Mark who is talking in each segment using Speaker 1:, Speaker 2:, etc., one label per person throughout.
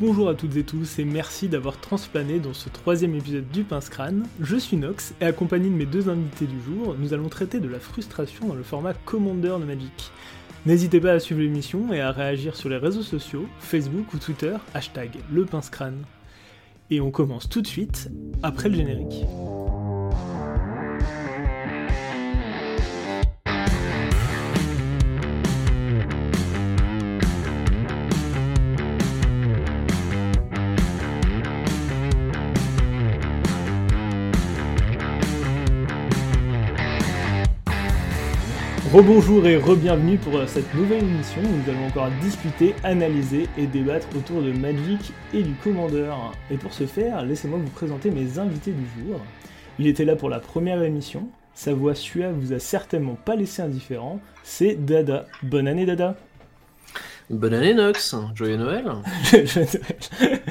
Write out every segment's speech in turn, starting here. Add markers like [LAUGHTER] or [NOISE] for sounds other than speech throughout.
Speaker 1: Bonjour à toutes et tous et merci d'avoir transplané dans ce troisième épisode du Pince Crâne. Je suis Nox et accompagné de mes deux invités du jour, nous allons traiter de la frustration dans le format Commander de Magic. N'hésitez pas à suivre l'émission et à réagir sur les réseaux sociaux, Facebook ou Twitter, hashtag le Pince. Et on commence tout de suite après le générique. Rebonjour et re-bienvenue pour euh, cette nouvelle émission où nous allons encore discuter, analyser et débattre autour de Magic et du Commander. Et pour ce faire, laissez-moi vous présenter mes invités du jour. Il était là pour la première émission, sa voix suave vous a certainement pas laissé indifférent, c'est Dada. Bonne année Dada
Speaker 2: Bonne année Nox, joyeux Noël [LAUGHS]
Speaker 1: Joyeux Noël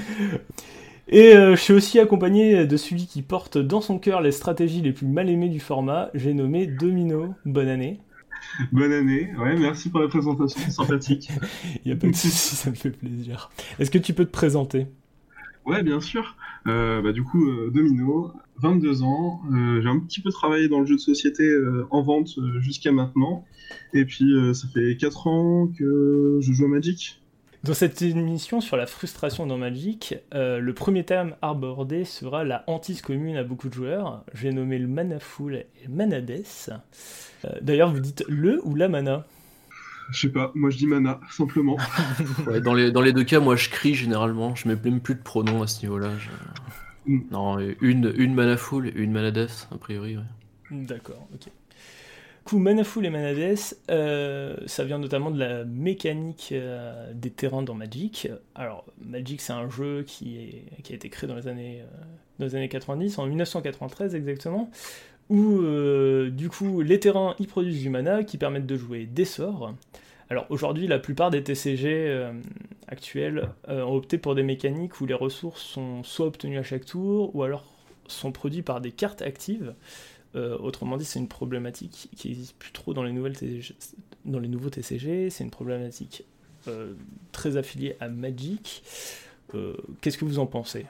Speaker 1: Et euh, je suis aussi accompagné de celui qui porte dans son cœur les stratégies les plus mal aimées du format, j'ai nommé Domino. Bonne année
Speaker 3: Bonne année. Ouais, merci pour la présentation, sympathique. [LAUGHS]
Speaker 1: Il n'y a pas de souci, ça me fait plaisir. Est-ce que tu peux te présenter?
Speaker 3: Ouais, bien sûr. Euh, bah, du coup, euh, Domino, 22 ans. Euh, j'ai un petit peu travaillé dans le jeu de société en vente jusqu'à maintenant. Et puis, ça fait 4 ans que je joue à Magic.
Speaker 1: Dans cette émission sur la frustration dans Magic, le premier thème abordé sera la hantise commune à beaucoup de joueurs. J'ai nommé le mana full et le mana death. Euh, d'ailleurs, vous dites le ou la mana?
Speaker 3: Je sais pas, moi je dis mana, simplement. [LAUGHS]
Speaker 2: dans, les, dans les deux cas, moi je crie généralement, je mets même plus de pronoms à ce niveau-là. Mm. Non, une, une mana full et une mana death, a priori.
Speaker 1: D'accord, ok. Coup, mana full et mana death, euh, ça vient notamment de la mécanique euh, des terrains dans Magic. Alors, Magic c'est un jeu qui, a été créé dans les années, dans les années 90, en 1993 exactement, où euh, du coup les terrains y produisent du mana qui permettent de jouer des sorts. Alors aujourd'hui, la plupart des TCG euh, actuels euh, ont opté pour des mécaniques où les ressources sont soit obtenues à chaque tour, ou alors sont produites par des cartes actives. Autrement dit, c'est une problématique qui n'existe plus trop dans les, nouveaux TCG. C'est une problématique très affiliée à Magic. Qu'est-ce que vous en pensez?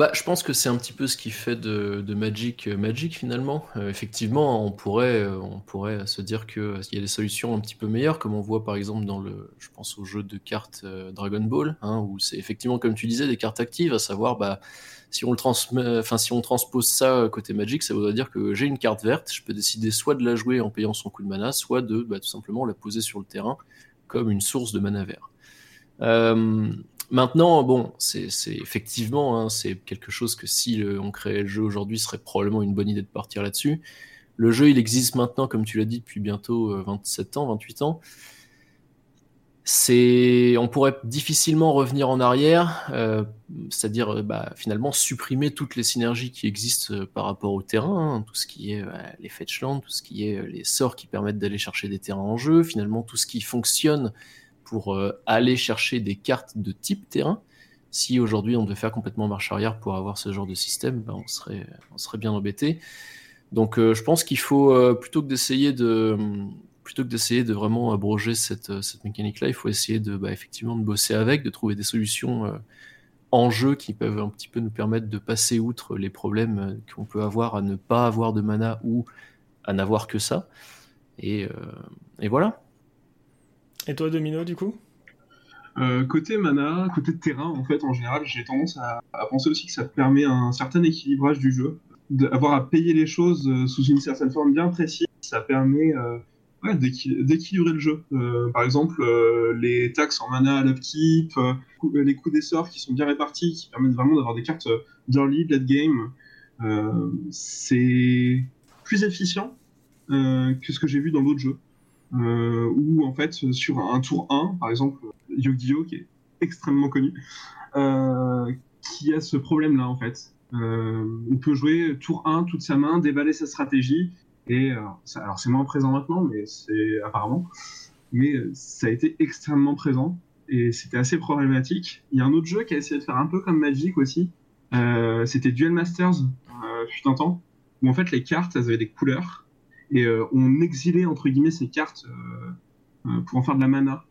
Speaker 2: Bah, je pense que c'est un petit peu ce qui fait de, Magic euh, Magic finalement. Euh, effectivement, on pourrait, euh, on pourrait se dire qu'il y a des solutions un petit peu meilleures, comme on voit par exemple dans le, je pense au jeu de cartes Dragon Ball, hein, où c'est effectivement comme tu disais des cartes actives, à savoir bah si on le transmet, enfin si on transpose ça côté Magic, ça voudrait dire que j'ai une carte verte, je peux décider soit de la jouer en payant son coup de mana, soit de bah, tout simplement la poser sur le terrain comme une source de mana vert. Maintenant, bon, c'est effectivement, hein, c'est quelque chose que si on créait le jeu aujourd'hui, serait probablement une bonne idée de partir là-dessus. Le jeu, il existe maintenant, comme tu l'as dit, depuis bientôt 27 euh, ans, 28 ans. On pourrait difficilement revenir en arrière, euh, c'est-à-dire euh, bah, finalement supprimer toutes les synergies qui existent par rapport au terrain, hein, tout ce qui est les fetchlands, tout ce qui est les sorts qui permettent d'aller chercher des terrains en jeu, finalement tout ce qui fonctionne pour euh, aller chercher des cartes de type terrain. Si aujourd'hui on devait faire complètement marche arrière pour avoir ce genre de système, ben on, serait, bien embêté. Donc euh, je pense qu'il faut, euh, plutôt que d'essayer de plutôt que d'essayer de vraiment abroger cette, cette mécanique-là, il faut essayer de bah, effectivement de bosser avec, de trouver des solutions en jeu qui peuvent un petit peu nous permettre de passer outre les problèmes qu'on peut avoir à ne pas avoir de mana ou à n'avoir que ça. Et, et voilà.
Speaker 1: Et toi, Domino, du coup?
Speaker 3: Euh, côté mana, côté terrain, en fait, en général, j'ai tendance à, penser aussi que ça permet un certain équilibrage du jeu. D'avoir à payer les choses euh, sous une certaine forme bien précise, ça permet euh, d'équilibrer le jeu. par exemple, les taxes en mana à l'upkeep, les coups des sorts qui sont bien répartis, qui permettent vraiment d'avoir des cartes d'early, late game. c'est plus efficient que ce que j'ai vu dans d'autres jeux. Euh, où en fait sur un tour 1, par exemple Yu-Gi-Oh qui est extrêmement connu, euh, qui a ce problème-là en fait. Euh, on peut jouer tour 1 toute sa main, déballer sa stratégie, et alors c'est moins présent maintenant, mais c'est apparemment, mais ça a été extrêmement présent et c'était assez problématique. Il y a un autre jeu qui a essayé de faire un peu comme Magic aussi. c'était Duel Masters, euh, fut un temps, où en fait les cartes elles avaient des couleurs et euh, on exilait entre guillemets ces cartes euh, euh, pour en faire de la mana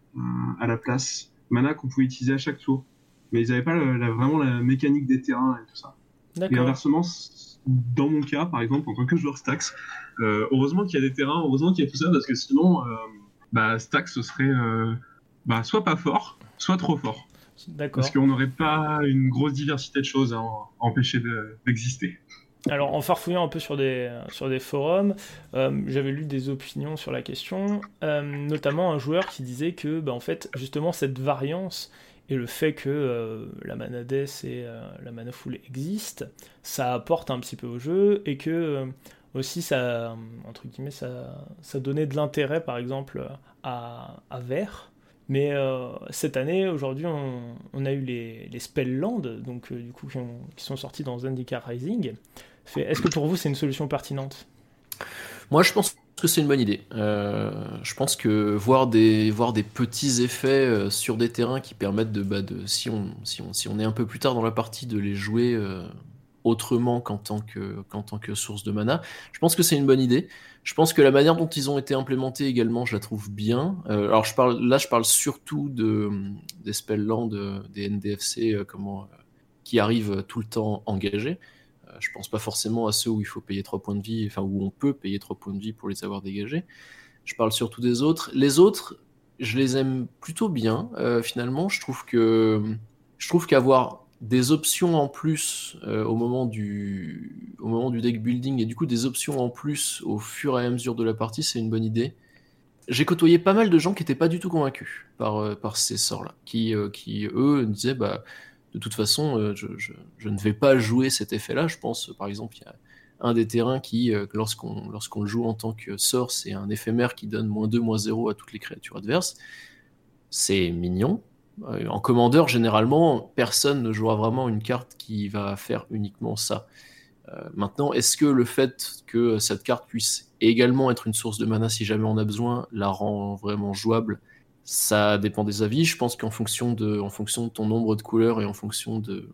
Speaker 3: à la place, mana qu'on pouvait utiliser à chaque tour. mais ils n'avaient pas vraiment la mécanique des terrains et tout ça. Et inversement, dans mon cas, par exemple, en tant que joueur Stax, euh, heureusement qu'il y a des terrains, heureusement qu'il y a tout ça, parce que sinon, euh, bah, Stax, ce serait euh, bah, soit pas fort, soit trop fort. Parce qu'on n'aurait pas une grosse diversité de choses à, empêcher d'exister.
Speaker 1: Alors, en farfouillant un peu sur des, sur des forums, j'avais lu des opinions sur la question, notamment un joueur qui disait que, bah, en fait, justement, cette variance et le fait que euh, la mana death et euh, la mana full existent, ça apporte un petit peu au jeu et que euh, aussi ça, entre guillemets, ça, ça donnait de l'intérêt par exemple à, à Vert. Mais cette année, aujourd'hui, on, a eu les, les Spellland, donc du coup, qui, sont sortis dans Zendikar Rising. Est-ce que pour vous, c'est une solution pertinente?
Speaker 2: Moi, je pense que c'est une bonne idée. Euh, je pense que voir des, voir des petits effets euh, sur des terrains qui permettent de, bah, de si, on, si, on, si on est un peu plus tard dans la partie, de les jouer euh, autrement qu'en tant que, qu'en tant que source de mana, je pense que c'est une bonne idée. Je pense que la manière dont ils ont été implémentés également, je la trouve bien. alors je parle, là, je parle surtout de, des Spellland, des NDFC comment, qui arrivent tout le temps engagés. Euh, je pense pas forcément à ceux où il faut payer 3 points de vie, enfin où on peut payer 3 points de vie pour les avoir dégagés. Je parle surtout des autres. Les autres, je les aime plutôt bien. Euh, finalement, je trouve que je trouve qu'avoir des options en plus euh, au moment du au moment du deck building et du coup des options en plus au fur et à mesure de la partie, c'est une bonne idée. J'ai côtoyé pas mal de gens qui n'étaient pas du tout convaincus par, par ces sorts-là, qui, qui eux disaient bah de toute façon, euh, je, ne vais pas jouer cet effet-là. Je pense, par exemple, il y a un des terrains qui, euh, lorsqu'on le joue en tant que sort, c'est un éphémère qui donne moins 2, moins 0 à toutes les créatures adverses. C'est mignon. Euh, en commandeur, généralement, personne ne jouera vraiment une carte qui va faire uniquement ça. maintenant, est-ce que le fait que cette carte puisse également être une source de mana si jamais on a besoin la rend vraiment jouable? Ça dépend des avis. Je pense qu'en fonction de, en fonction de ton nombre de couleurs et en fonction de,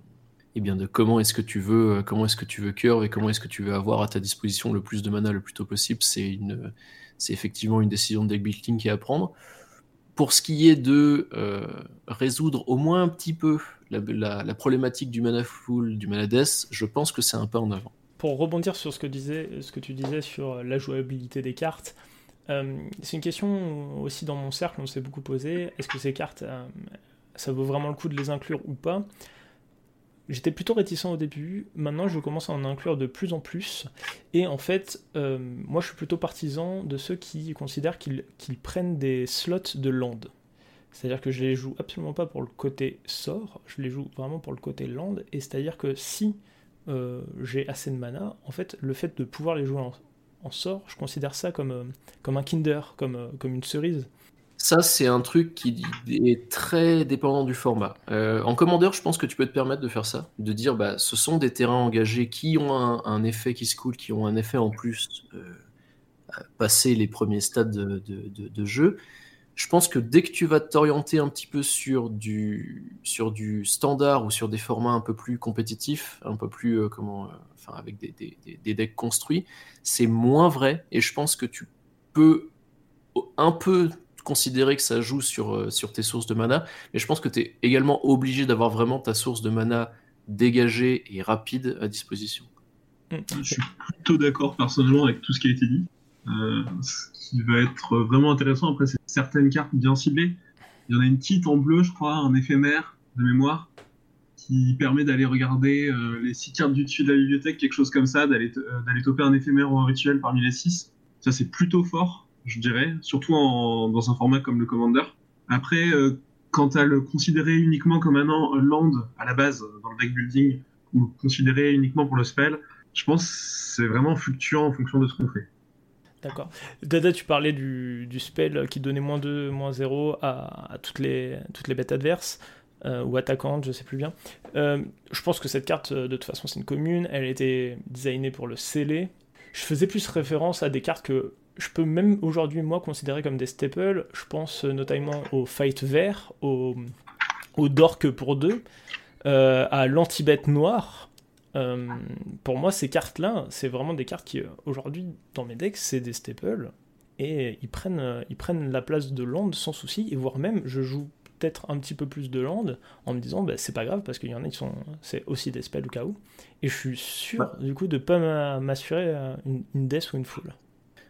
Speaker 2: eh bien de comment est-ce que tu veux, euh, comment est-ce que tu veux curve et comment est-ce que tu veux avoir à ta disposition le plus de mana le plus tôt possible, c'est une, c'est effectivement une décision de deck building qui est à prendre. Pour ce qui est de euh, résoudre au moins un petit peu la, problématique du mana full, du mana death, je pense que c'est un pas en avant.
Speaker 1: Pour rebondir sur ce que, disait, ce que tu disais sur la jouabilité des cartes, euh, c'est une question aussi dans mon cercle, on s'est beaucoup posé. Est-ce que ces cartes, euh, ça vaut vraiment le coup de les inclure ou pas? J'étais plutôt réticent au début, maintenant je commence à en inclure de plus en plus. Et en fait, euh, moi je suis plutôt partisan de ceux qui considèrent qu'ils prennent des slots de land. C'est-à-dire que je les joue absolument pas pour le côté sort, je les joue vraiment pour le côté land. Et c'est-à-dire que si j'ai assez de mana, en fait, le fait de pouvoir les jouer en, en sort, je considère ça comme, euh, un Kinder, comme, euh, comme une cerise.
Speaker 2: Ça, c'est un truc qui est très dépendant du format. Euh, en commandeur, je pense que tu peux te permettre de faire ça, de dire bah, ce sont des terrains engagés qui ont un, effet qui se coule, qui ont un effet en plus à passer les premiers stades de, de, jeu. Je pense que dès que tu vas t'orienter un petit peu sur du, sur du standard ou sur des formats un peu plus compétitifs, un peu plus comment, enfin avec des, des, des decks construits, c'est moins vrai. Et je pense que tu peux un peu considérer que ça joue sur, euh, sur tes sources de mana, mais je pense que tu es également obligé d'avoir vraiment ta source de mana dégagée et rapide à disposition.
Speaker 3: Mm. Je suis plutôt d'accord personnellement avec tout ce qui a été dit. Euh, ce qui va être vraiment intéressant après, c'est certaines cartes bien ciblées. Il y en a une petite en bleu, je crois, un éphémère de mémoire, qui permet d'aller regarder euh, les six cartes du dessus de la bibliothèque, quelque chose comme ça, d'aller euh, toper un éphémère ou un rituel parmi les six. Ça, c'est plutôt fort, je dirais, surtout dans un format comme le Commander. Après, euh, quant à le considérer uniquement comme un, land à la base dans le deck building, ou considérer uniquement pour le spell, je pense que c'est vraiment fluctuant en fonction de ce qu'on fait.
Speaker 1: D'accord. Dada, tu parlais du, spell qui donnait moins 2, moins 0 à, toutes, les, toutes les bêtes adverses. Euh, ou attaquante, je sais plus bien. Euh, je pense que cette carte, euh, de toute façon, c'est une commune. Elle a été designée pour le sceller. Je faisais plus référence à des cartes que je peux même aujourd'hui, moi, considérer comme des staples. Je pense notamment au Fight Vert, au, au Dork pour deux, à l'Antibête Noire. Pour moi, ces cartes-là, c'est vraiment des cartes qui, aujourd'hui, dans mes decks, c'est des staples. Et ils prennent, ils prennent la place de l'onde sans souci, et voire même, je joue peut-être un petit peu plus de land en me disant bah, c'est pas grave parce qu'il y en a qui sont c'est aussi des spells au cas où et je suis sûr du coup de pas m'assurer une, une, death ou une full.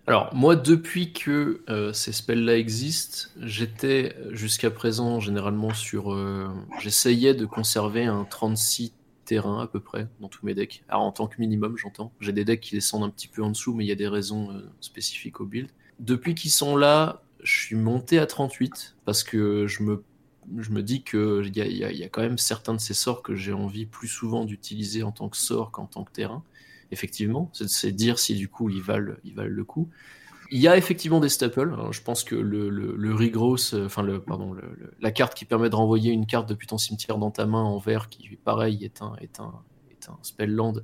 Speaker 2: Alors moi depuis que euh, ces spells là existent, j'étais jusqu'à présent généralement sur euh, j'essayais de conserver un 36 terrain à peu près dans tous mes decks. Alors en tant que minimum j'entends. J'ai des decks qui descendent un petit peu en dessous mais il y a des raisons euh, spécifiques au build. Depuis qu'ils sont là, je suis monté à 38 parce que je me, je me dis qu'il y a, y, a quand même certains de ces sorts que j'ai envie plus souvent d'utiliser en tant que sort qu'en tant que terrain. Effectivement, c'est dire si du coup ils valent, ils valent le coup. Il y a effectivement des staples. je pense que le, le, le euh, enfin le, pardon, la carte qui permet de renvoyer une carte depuis ton cimetière dans ta main en vert, qui pareil est un, est un, est un spell land,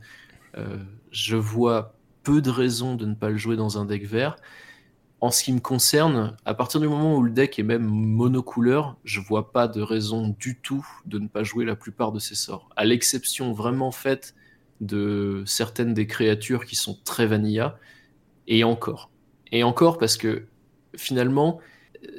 Speaker 2: euh, je vois peu de raisons de ne pas le jouer dans un deck vert en ce qui me concerne, à partir du moment où le deck est même monocouleur, je vois pas de raison du tout de ne pas jouer la plupart de ces sorts. À l'exception vraiment faite de certaines des créatures qui sont très vanilla, et encore. Et encore parce que finalement,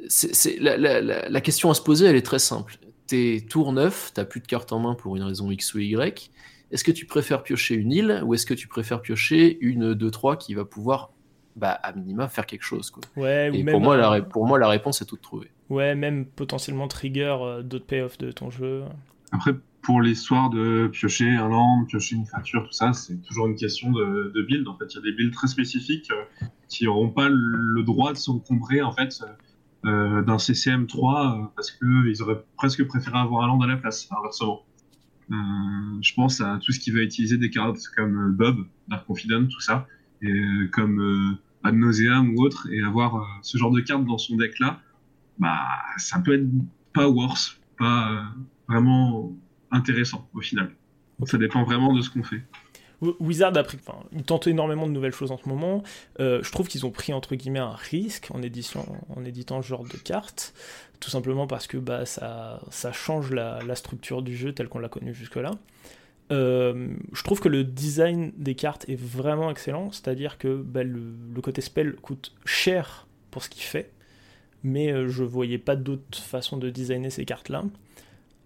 Speaker 2: c'est, la, la, question à se poser, elle est très simple. T'es tour 9, t'as plus de cartes en main pour une raison X ou Y. Est-ce que tu préfères piocher une île ou est-ce que tu préfères piocher une 2-3 qui va pouvoir bah, à minima faire quelque chose. Quoi?
Speaker 1: Ouais,
Speaker 2: Et pour, moi, la, pour moi, la réponse est toute trouvée.
Speaker 1: Ouais, même potentiellement trigger euh, d'autres payoffs de ton jeu.
Speaker 3: Après, pour l'histoire de piocher un land, piocher une créature, tout ça, c'est toujours une question de, build. En fait, il y a des builds très spécifiques euh, qui n'auront pas le droit de s'encombrer en fait euh, d'un CCM 3 parce qu'ils auraient presque préféré avoir un land à la place, inversement. je pense à tout ce qui va utiliser des cartes comme Bob, Dark Confident, tout ça, et, comme euh, Ad Nauseam ou autre, et avoir euh, ce genre de carte dans son deck là, bah, ça peut être pas worse, pas euh, vraiment intéressant au final. Ça dépend vraiment de ce qu'on fait.
Speaker 1: Wizard a pris, enfin, ils tentent énormément de nouvelles choses en ce moment. je trouve qu'ils ont pris entre guillemets un risque en, édition, en éditant ce genre de cartes, tout simplement parce que bah, ça, ça change la, la structure du jeu telle qu'on l'a connue jusque-là. Euh, je trouve que le design des cartes est vraiment excellent, c'est-à-dire que bah, le, côté spell coûte cher pour ce qu'il fait, mais euh, je voyais pas d'autre façon de designer ces cartes-là.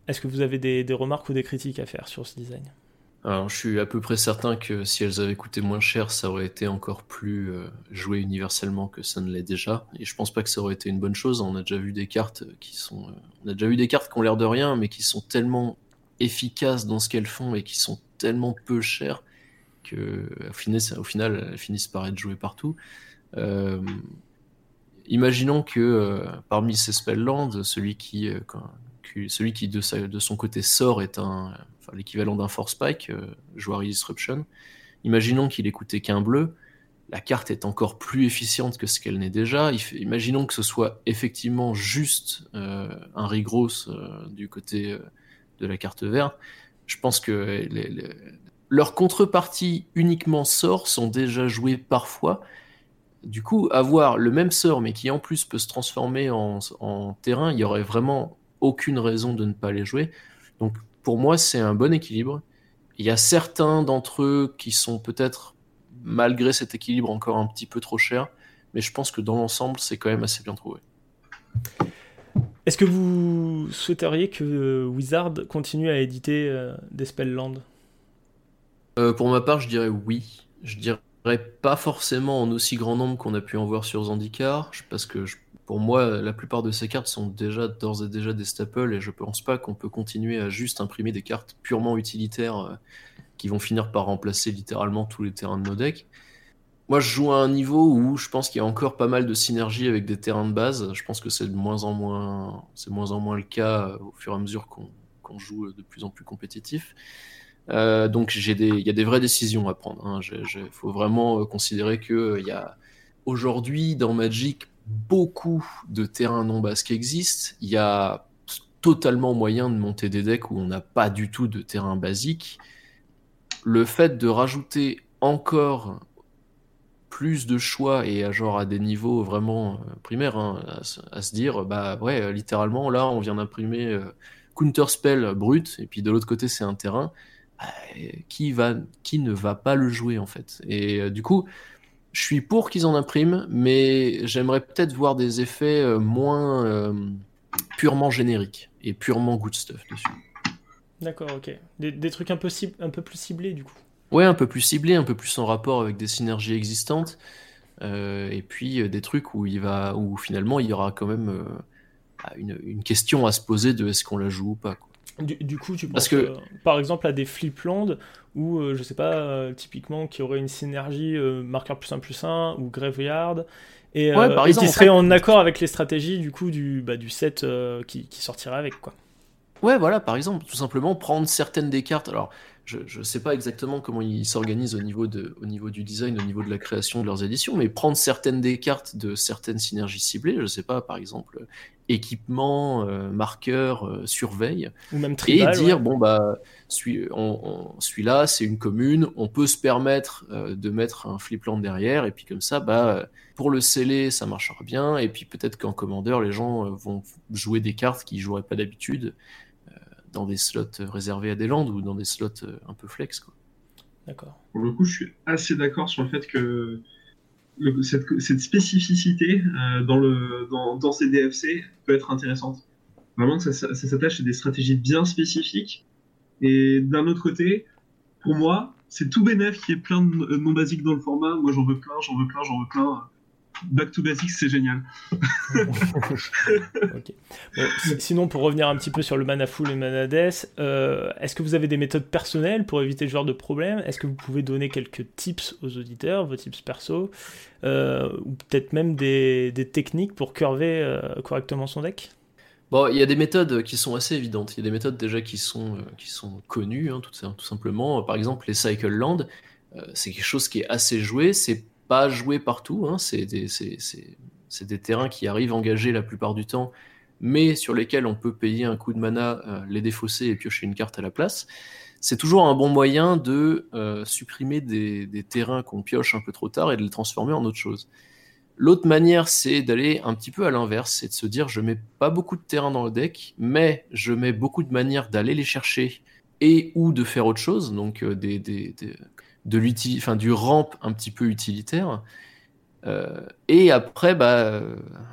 Speaker 1: Est-ce que vous avez des, remarques ou des critiques à faire sur ce design?
Speaker 2: Alors, je suis à peu près certain que si elles avaient coûté moins cher, ça aurait été encore plus euh, joué universellement que ça ne l'est déjà. Et je pense pas que ça aurait été une bonne chose. On a déjà vu des cartes qui sont, on a déjà vu des cartes qui ont l'air de rien, mais qui sont tellement efficaces dans ce qu'elles font et qui sont tellement peu chères que au final, elles finissent par être jouées partout. Euh, imaginons que euh, parmi ces spelllands, celui qui, euh, celui qui de, son côté sort est l'équivalent d'un force spike, joueur Disruption. Imaginons qu'il ait coûté qu'un bleu. La carte est encore plus efficiente que ce qu'elle n'est déjà. Imaginons que ce soit effectivement juste un Rigros du côté de la carte verte, je pense que leurs contreparties uniquement sort sont déjà jouées parfois. Du coup, avoir le même sort, mais qui en plus peut se transformer en, terrain, il y aurait vraiment aucune raison de ne pas les jouer. Donc pour moi, c'est un bon équilibre. Il y a certains d'entre eux qui sont peut-être, malgré cet équilibre, encore un petit peu trop chers, mais je pense que dans l'ensemble, c'est quand même assez bien trouvé.
Speaker 1: Est-ce que vous souhaiteriez que Wizard continue à éditer euh, des Spellland
Speaker 2: euh, Pour ma part, je dirais oui. Je dirais pas forcément en aussi grand nombre qu'on a pu en voir sur Zandikar, parce que pour moi, la plupart de ces cartes sont déjà d'ores et déjà des staples, et je pense pas qu'on peut continuer à juste imprimer des cartes purement utilitaires qui vont finir par remplacer littéralement tous les terrains de nos decks. Moi, je joue à un niveau où je pense qu'il y a encore pas mal de synergie avec des terrains de base. Je pense que c'est de moins en moins, c'est moins en moins le cas euh, au fur et à mesure qu'on joue de plus en plus compétitif. Euh, donc, il y a des vraies décisions à prendre. Il hein. faut vraiment euh, considérer que il y a aujourd'hui dans Magic beaucoup de terrains non bases qui existent. Il y a totalement moyen de monter des decks où on n'a pas du tout de terrain basique. Le fait de rajouter encore plus de choix et à genre à des niveaux vraiment euh, primaires, hein, à, se dire, bah ouais, euh, littéralement, là, on vient d'imprimer euh, Counter Spell brut, et puis de l'autre côté, c'est un terrain. Bah, qui, va, qui ne va pas le jouer, en fait Et du coup, je suis pour qu'ils en impriment, mais j'aimerais peut-être voir des effets moins purement génériques et purement good stuff dessus.
Speaker 1: D'accord, ok. Des, trucs un peu, un peu plus ciblés du coup.
Speaker 2: Ouais, un peu plus ciblés, un peu plus en rapport avec des synergies existantes. Euh, et puis euh, des trucs où il va, où finalement il y aura quand même euh, bah, une, question à se poser de est-ce qu'on la joue ou pas.
Speaker 1: Du, coup, tu penses que... par exemple à des Flipland où je sais pas typiquement qui aurait une synergie marqueur plus 1 plus 1 ou Graveyard et, qui serait en, accord avec les stratégies du coup du, bah, du set qui, qui sortirait avec quoi.
Speaker 2: Ouais, voilà, par exemple, tout simplement prendre certaines des cartes. Alors, je ne sais pas exactement comment ils s'organisent au, niveau au niveau du design, au niveau de la création de leurs éditions, mais prendre certaines des cartes de certaines synergies ciblées, je ne sais pas, par exemple, équipement, euh, marqueur, euh, surveille,
Speaker 1: Ou même
Speaker 2: et dire, bon, bah, celui-là, c'est une commune, on peut se permettre euh, de mettre un flipland derrière, et puis comme ça, bah, pour le sceller, ça marchera bien, et puis peut-être qu'en commandeur, les gens vont jouer des cartes qu'ils joueraient pas d'habitude dans des slots réservés à des landes ou dans des slots euh, un peu flex. Quoi.
Speaker 1: D'accord.
Speaker 3: Pour le coup, je suis assez d'accord sur le fait que cette, spécificité euh, dans, le, dans, ces DFC peut être intéressante. Vraiment que ça, s'attache à des stratégies bien spécifiques. Et d'un autre côté, pour moi, c'est tout bénéf qui est plein de non basiques dans le format. Moi, j'en veux plein, j'en veux plein, j'en veux plein. Back to Basics, c'est génial. [LAUGHS]
Speaker 1: sinon, pour revenir un petit peu sur le mana full et mana death, euh, est-ce que vous avez des méthodes personnelles pour éviter ce genre de problème? Est-ce que vous pouvez donner quelques tips aux auditeurs, vos tips perso, euh, ou peut-être même des, techniques pour curver euh, correctement son deck?
Speaker 2: Bon, il y a des méthodes qui sont assez évidentes. Il y a des méthodes déjà qui sont, qui sont connues, hein, tout, tout, simplement. Par exemple, les Cycle Land, c'est quelque chose qui est assez joué. C'est pas joué partout. Hein. C'est des, terrains qui arrivent engagés la plupart du temps, mais sur lesquels on peut payer un coup de mana, euh, les défausser et piocher une carte à la place. C'est toujours un bon moyen de euh, supprimer des, terrains qu'on pioche un peu trop tard et de les transformer en autre chose. L'autre manière, c'est d'aller un petit peu à l'inverse, c'est de se dire je mets pas beaucoup de terrain dans le deck, mais je mets beaucoup de manières d'aller les chercher et ou de faire autre chose, donc euh, des, de enfin, du ramp un petit peu utilitaire. Euh, et après, bah,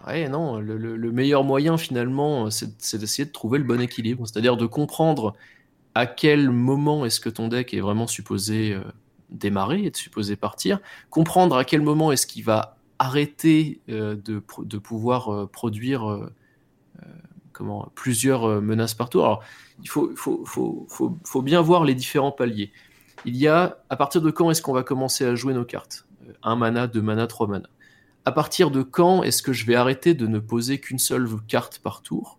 Speaker 2: ouais, non, le, meilleur moyen finalement, c'est d'essayer de trouver le bon équilibre, c'est-à-dire de comprendre à quel moment est-ce que ton deck est vraiment supposé euh, démarrer, est supposé partir, comprendre à quel moment est-ce qu'il va arrêter euh, de, de, pouvoir produire plusieurs menaces par tour. Alors, il faut, faut, faut, faut, bien voir les différents paliers il y a à partir de quand est-ce qu'on va commencer à jouer nos cartes? Euh, Un mana, deux mana, trois mana. À partir de quand est-ce que je vais arrêter de ne poser qu'une seule carte par tour?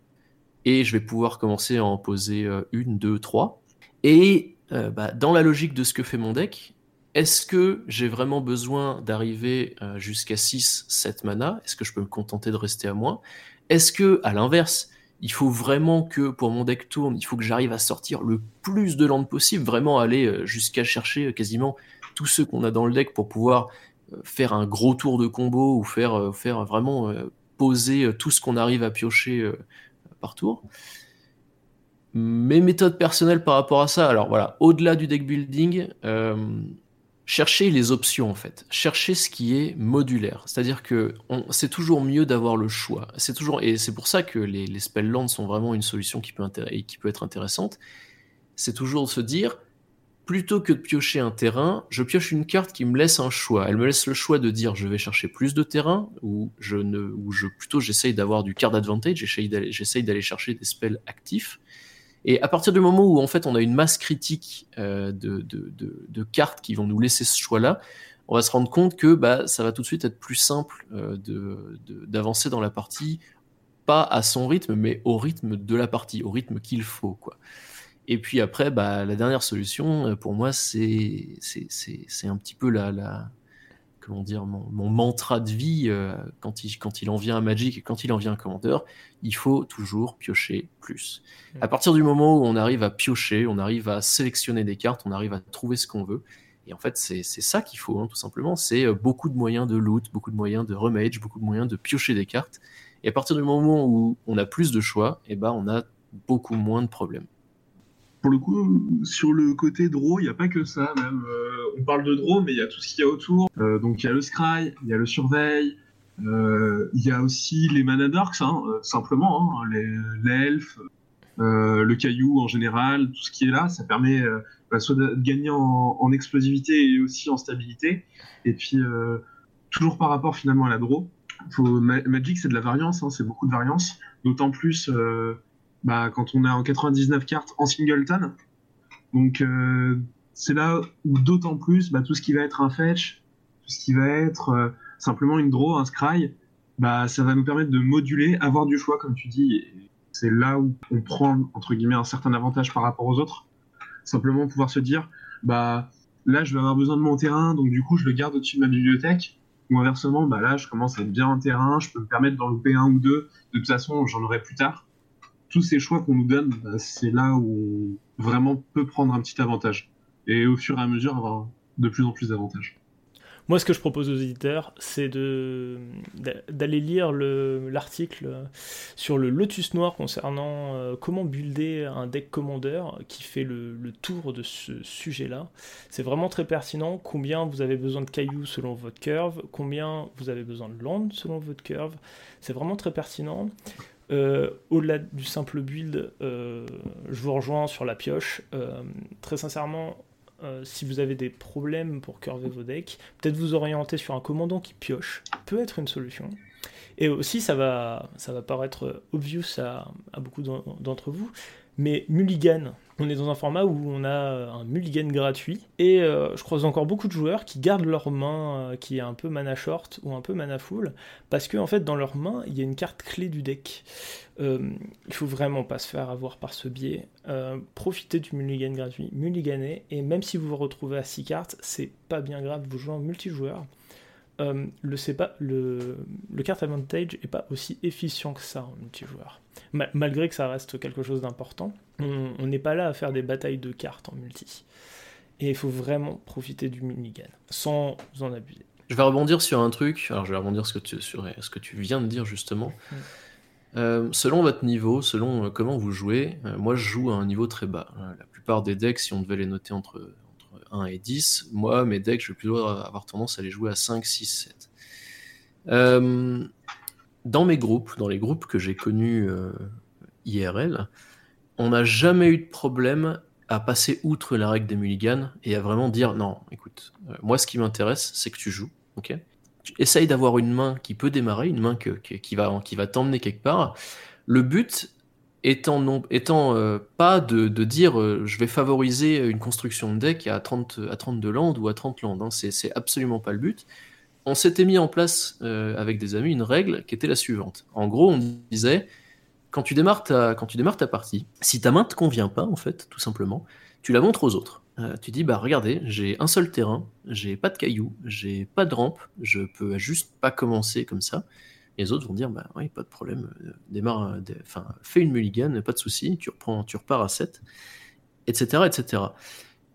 Speaker 2: Et je vais pouvoir commencer à en poser euh, une, deux, trois. Et euh, bah, dans la logique de ce que fait mon deck, est-ce que j'ai vraiment besoin d'arriver jusqu'à 6, 7 mana? Est-ce que je peux me contenter de rester à moins? Est-ce que, à l'inverse, il faut vraiment que pour mon deck tourne, il faut que j'arrive à sortir le plus de landes possible, vraiment aller euh, jusqu'à chercher euh, quasiment tous ceux qu'on a dans le deck pour pouvoir euh, faire un gros tour de combo ou faire, faire vraiment poser tout ce qu'on arrive à piocher par tour. Mes méthodes personnelles par rapport à ça, alors voilà, au-delà du deck building, chercher les options en fait, chercher ce qui est modulaire. C'est-à-dire que c'est toujours mieux d'avoir le choix. C'est toujours et c'est pour ça que les, les spell lands sont vraiment une solution qui peut, qui peut être intéressante. C'est toujours de se dire plutôt que de piocher un terrain, je pioche une carte qui me laisse un choix. Elle me laisse le choix de dire je vais chercher plus de terrain ou je ne ou je plutôt j'essaye d'avoir du card advantage, j'essaye d'aller chercher des spells actifs. Et à partir du moment où en fait on a une masse critique euh, de, cartes qui vont nous laisser ce choix-là, on va se rendre compte que bah, ça va tout de suite être plus simple euh, d'avancer dans la partie, pas à son rythme, mais au rythme de la partie, au rythme qu'il faut. Quoi. Et puis après, bah, la dernière solution, euh, pour moi, c'est un petit peu la, comment dire, mon, mantra de vie euh, quand, il, quand il en vient à Magic et quand il en vient à Commander, il faut toujours piocher plus. Mm. À partir du moment où on arrive à piocher, on arrive à sélectionner des cartes, on arrive à trouver ce qu'on veut. Et en fait, c'est ça qu'il faut, hein, tout simplement. C'est euh, beaucoup de moyens de loot, beaucoup de moyens de remage, beaucoup de moyens de piocher des cartes. Et à partir du moment où on a plus de choix, et eh ben, on a beaucoup moins de problèmes
Speaker 3: pour le coup, sur le côté draw, il n'y a pas que ça. Même, euh, on parle de draw, mais il y a tout ce qu'il y a autour. Euh, donc il y a le scry, il y a le surveil, Il y a aussi les mana dorks, hein, simplement, hein, l'elfe, le caillou en général, tout ce qui est là, ça permet bah, soit de, gagner en, explosivité et aussi en stabilité. Et puis, toujours par rapport finalement à la draw, Magic c'est de la variance, hein, c'est beaucoup de variance, d'autant plus bah, quand on est en 99 cartes en singleton. Donc euh, c'est là où d'autant plus bah, tout ce qui va être un fetch, tout ce qui va être euh, simplement une draw, un scry, bah, ça va nous permettre de moduler, avoir du choix comme tu dis. C'est là où on prend entre guillemets un certain avantage par rapport aux autres. Simplement pouvoir se dire, bah là je vais avoir besoin de mon terrain, donc du coup je le garde au-dessus de ma bibliothèque. Ou inversement, bah là je commence à être bien en terrain, je peux me permettre d'en louper un ou deux. De toute façon, j'en aurai plus tard tous ces choix qu'on nous donne, bah, c'est là où on vraiment peut prendre un petit avantage. Et au fur et à mesure, avoir de plus en plus d'avantages.
Speaker 1: Moi, ce que je propose aux éditeurs, c'est d'aller lire l'article sur le Lotus Noir concernant euh, comment builder un deck commander qui fait le, le tour de ce sujet-là. C'est vraiment très pertinent. Combien vous avez besoin de cailloux selon votre curve, combien vous avez besoin de land selon votre curve. C'est vraiment très pertinent. Euh, au-delà du simple build, euh, je vous rejoins sur la pioche. Euh, très sincèrement, si vous avez des problèmes pour curver vos decks, peut-être vous orienter sur un commandant qui pioche peut être une solution. Et aussi, ça va, ça va paraître obvious à, à beaucoup d'entre vous, mais Mulligan, on est dans un format où on a euh, un mulligan gratuit et euh, je croise encore beaucoup de joueurs qui gardent leur main euh, qui est un peu mana short ou un peu mana full parce que en fait dans leur main il y a une carte clé du deck. il faut vraiment pas se faire avoir par ce biais. profitez du mulligan gratuit, mulliganez et même si vous vous retrouvez à 6 cartes, c'est pas bien grave, vous jouez en multijoueur. Le, pas, le, le card advantage est pas aussi efficient que ça en multijoueur malgré que ça reste quelque chose d'important, on n'est pas là à faire des batailles de cartes en multi. Et il faut vraiment profiter du mulligan, sans en abuser.
Speaker 2: Je vais rebondir sur un truc, alors je vais rebondir sur ce que tu viens de dire justement. Mm. Euh, selon votre niveau, selon euh, comment vous jouez, euh, moi je joue à un niveau très bas. La plupart des decks, si on devait les noter entre 1 et 10, moi mes decks, je vais plutôt avoir tendance à les jouer à 5, 6, 7 dans mes groupes, dans les groupes que j'ai connus euh, IRL, on n'a jamais eu de problème à passer outre la règle des mulligans et à vraiment dire non, écoute, euh, moi ce qui m'intéresse, c'est que tu joues, ok? Tu essayes d'avoir une main qui peut démarrer, une main qui va, qui va t'emmener quelque part. Le but étant, non, euh, pas de, dire je vais favoriser une construction de deck à 30, à 32 landes ou à 30 landes, hein. c'est absolument pas le but on s'était mis en place euh, avec des amis une règle qui était la suivante. En gros, on disait quand tu démarres ta, quand tu démarres ta partie, si ta main te convient pas, en fait, tout simplement, tu la montres aux autres. Euh, tu dis bah regardez, j'ai un seul terrain, j'ai pas de cailloux, j'ai pas de rampe, je peux juste pas commencer comme ça. Et les autres vont dire bah oui, pas de problème, euh, démarre, enfin fais une mulligan, pas de souci, tu reprends, tu repars à 7, etc., etc.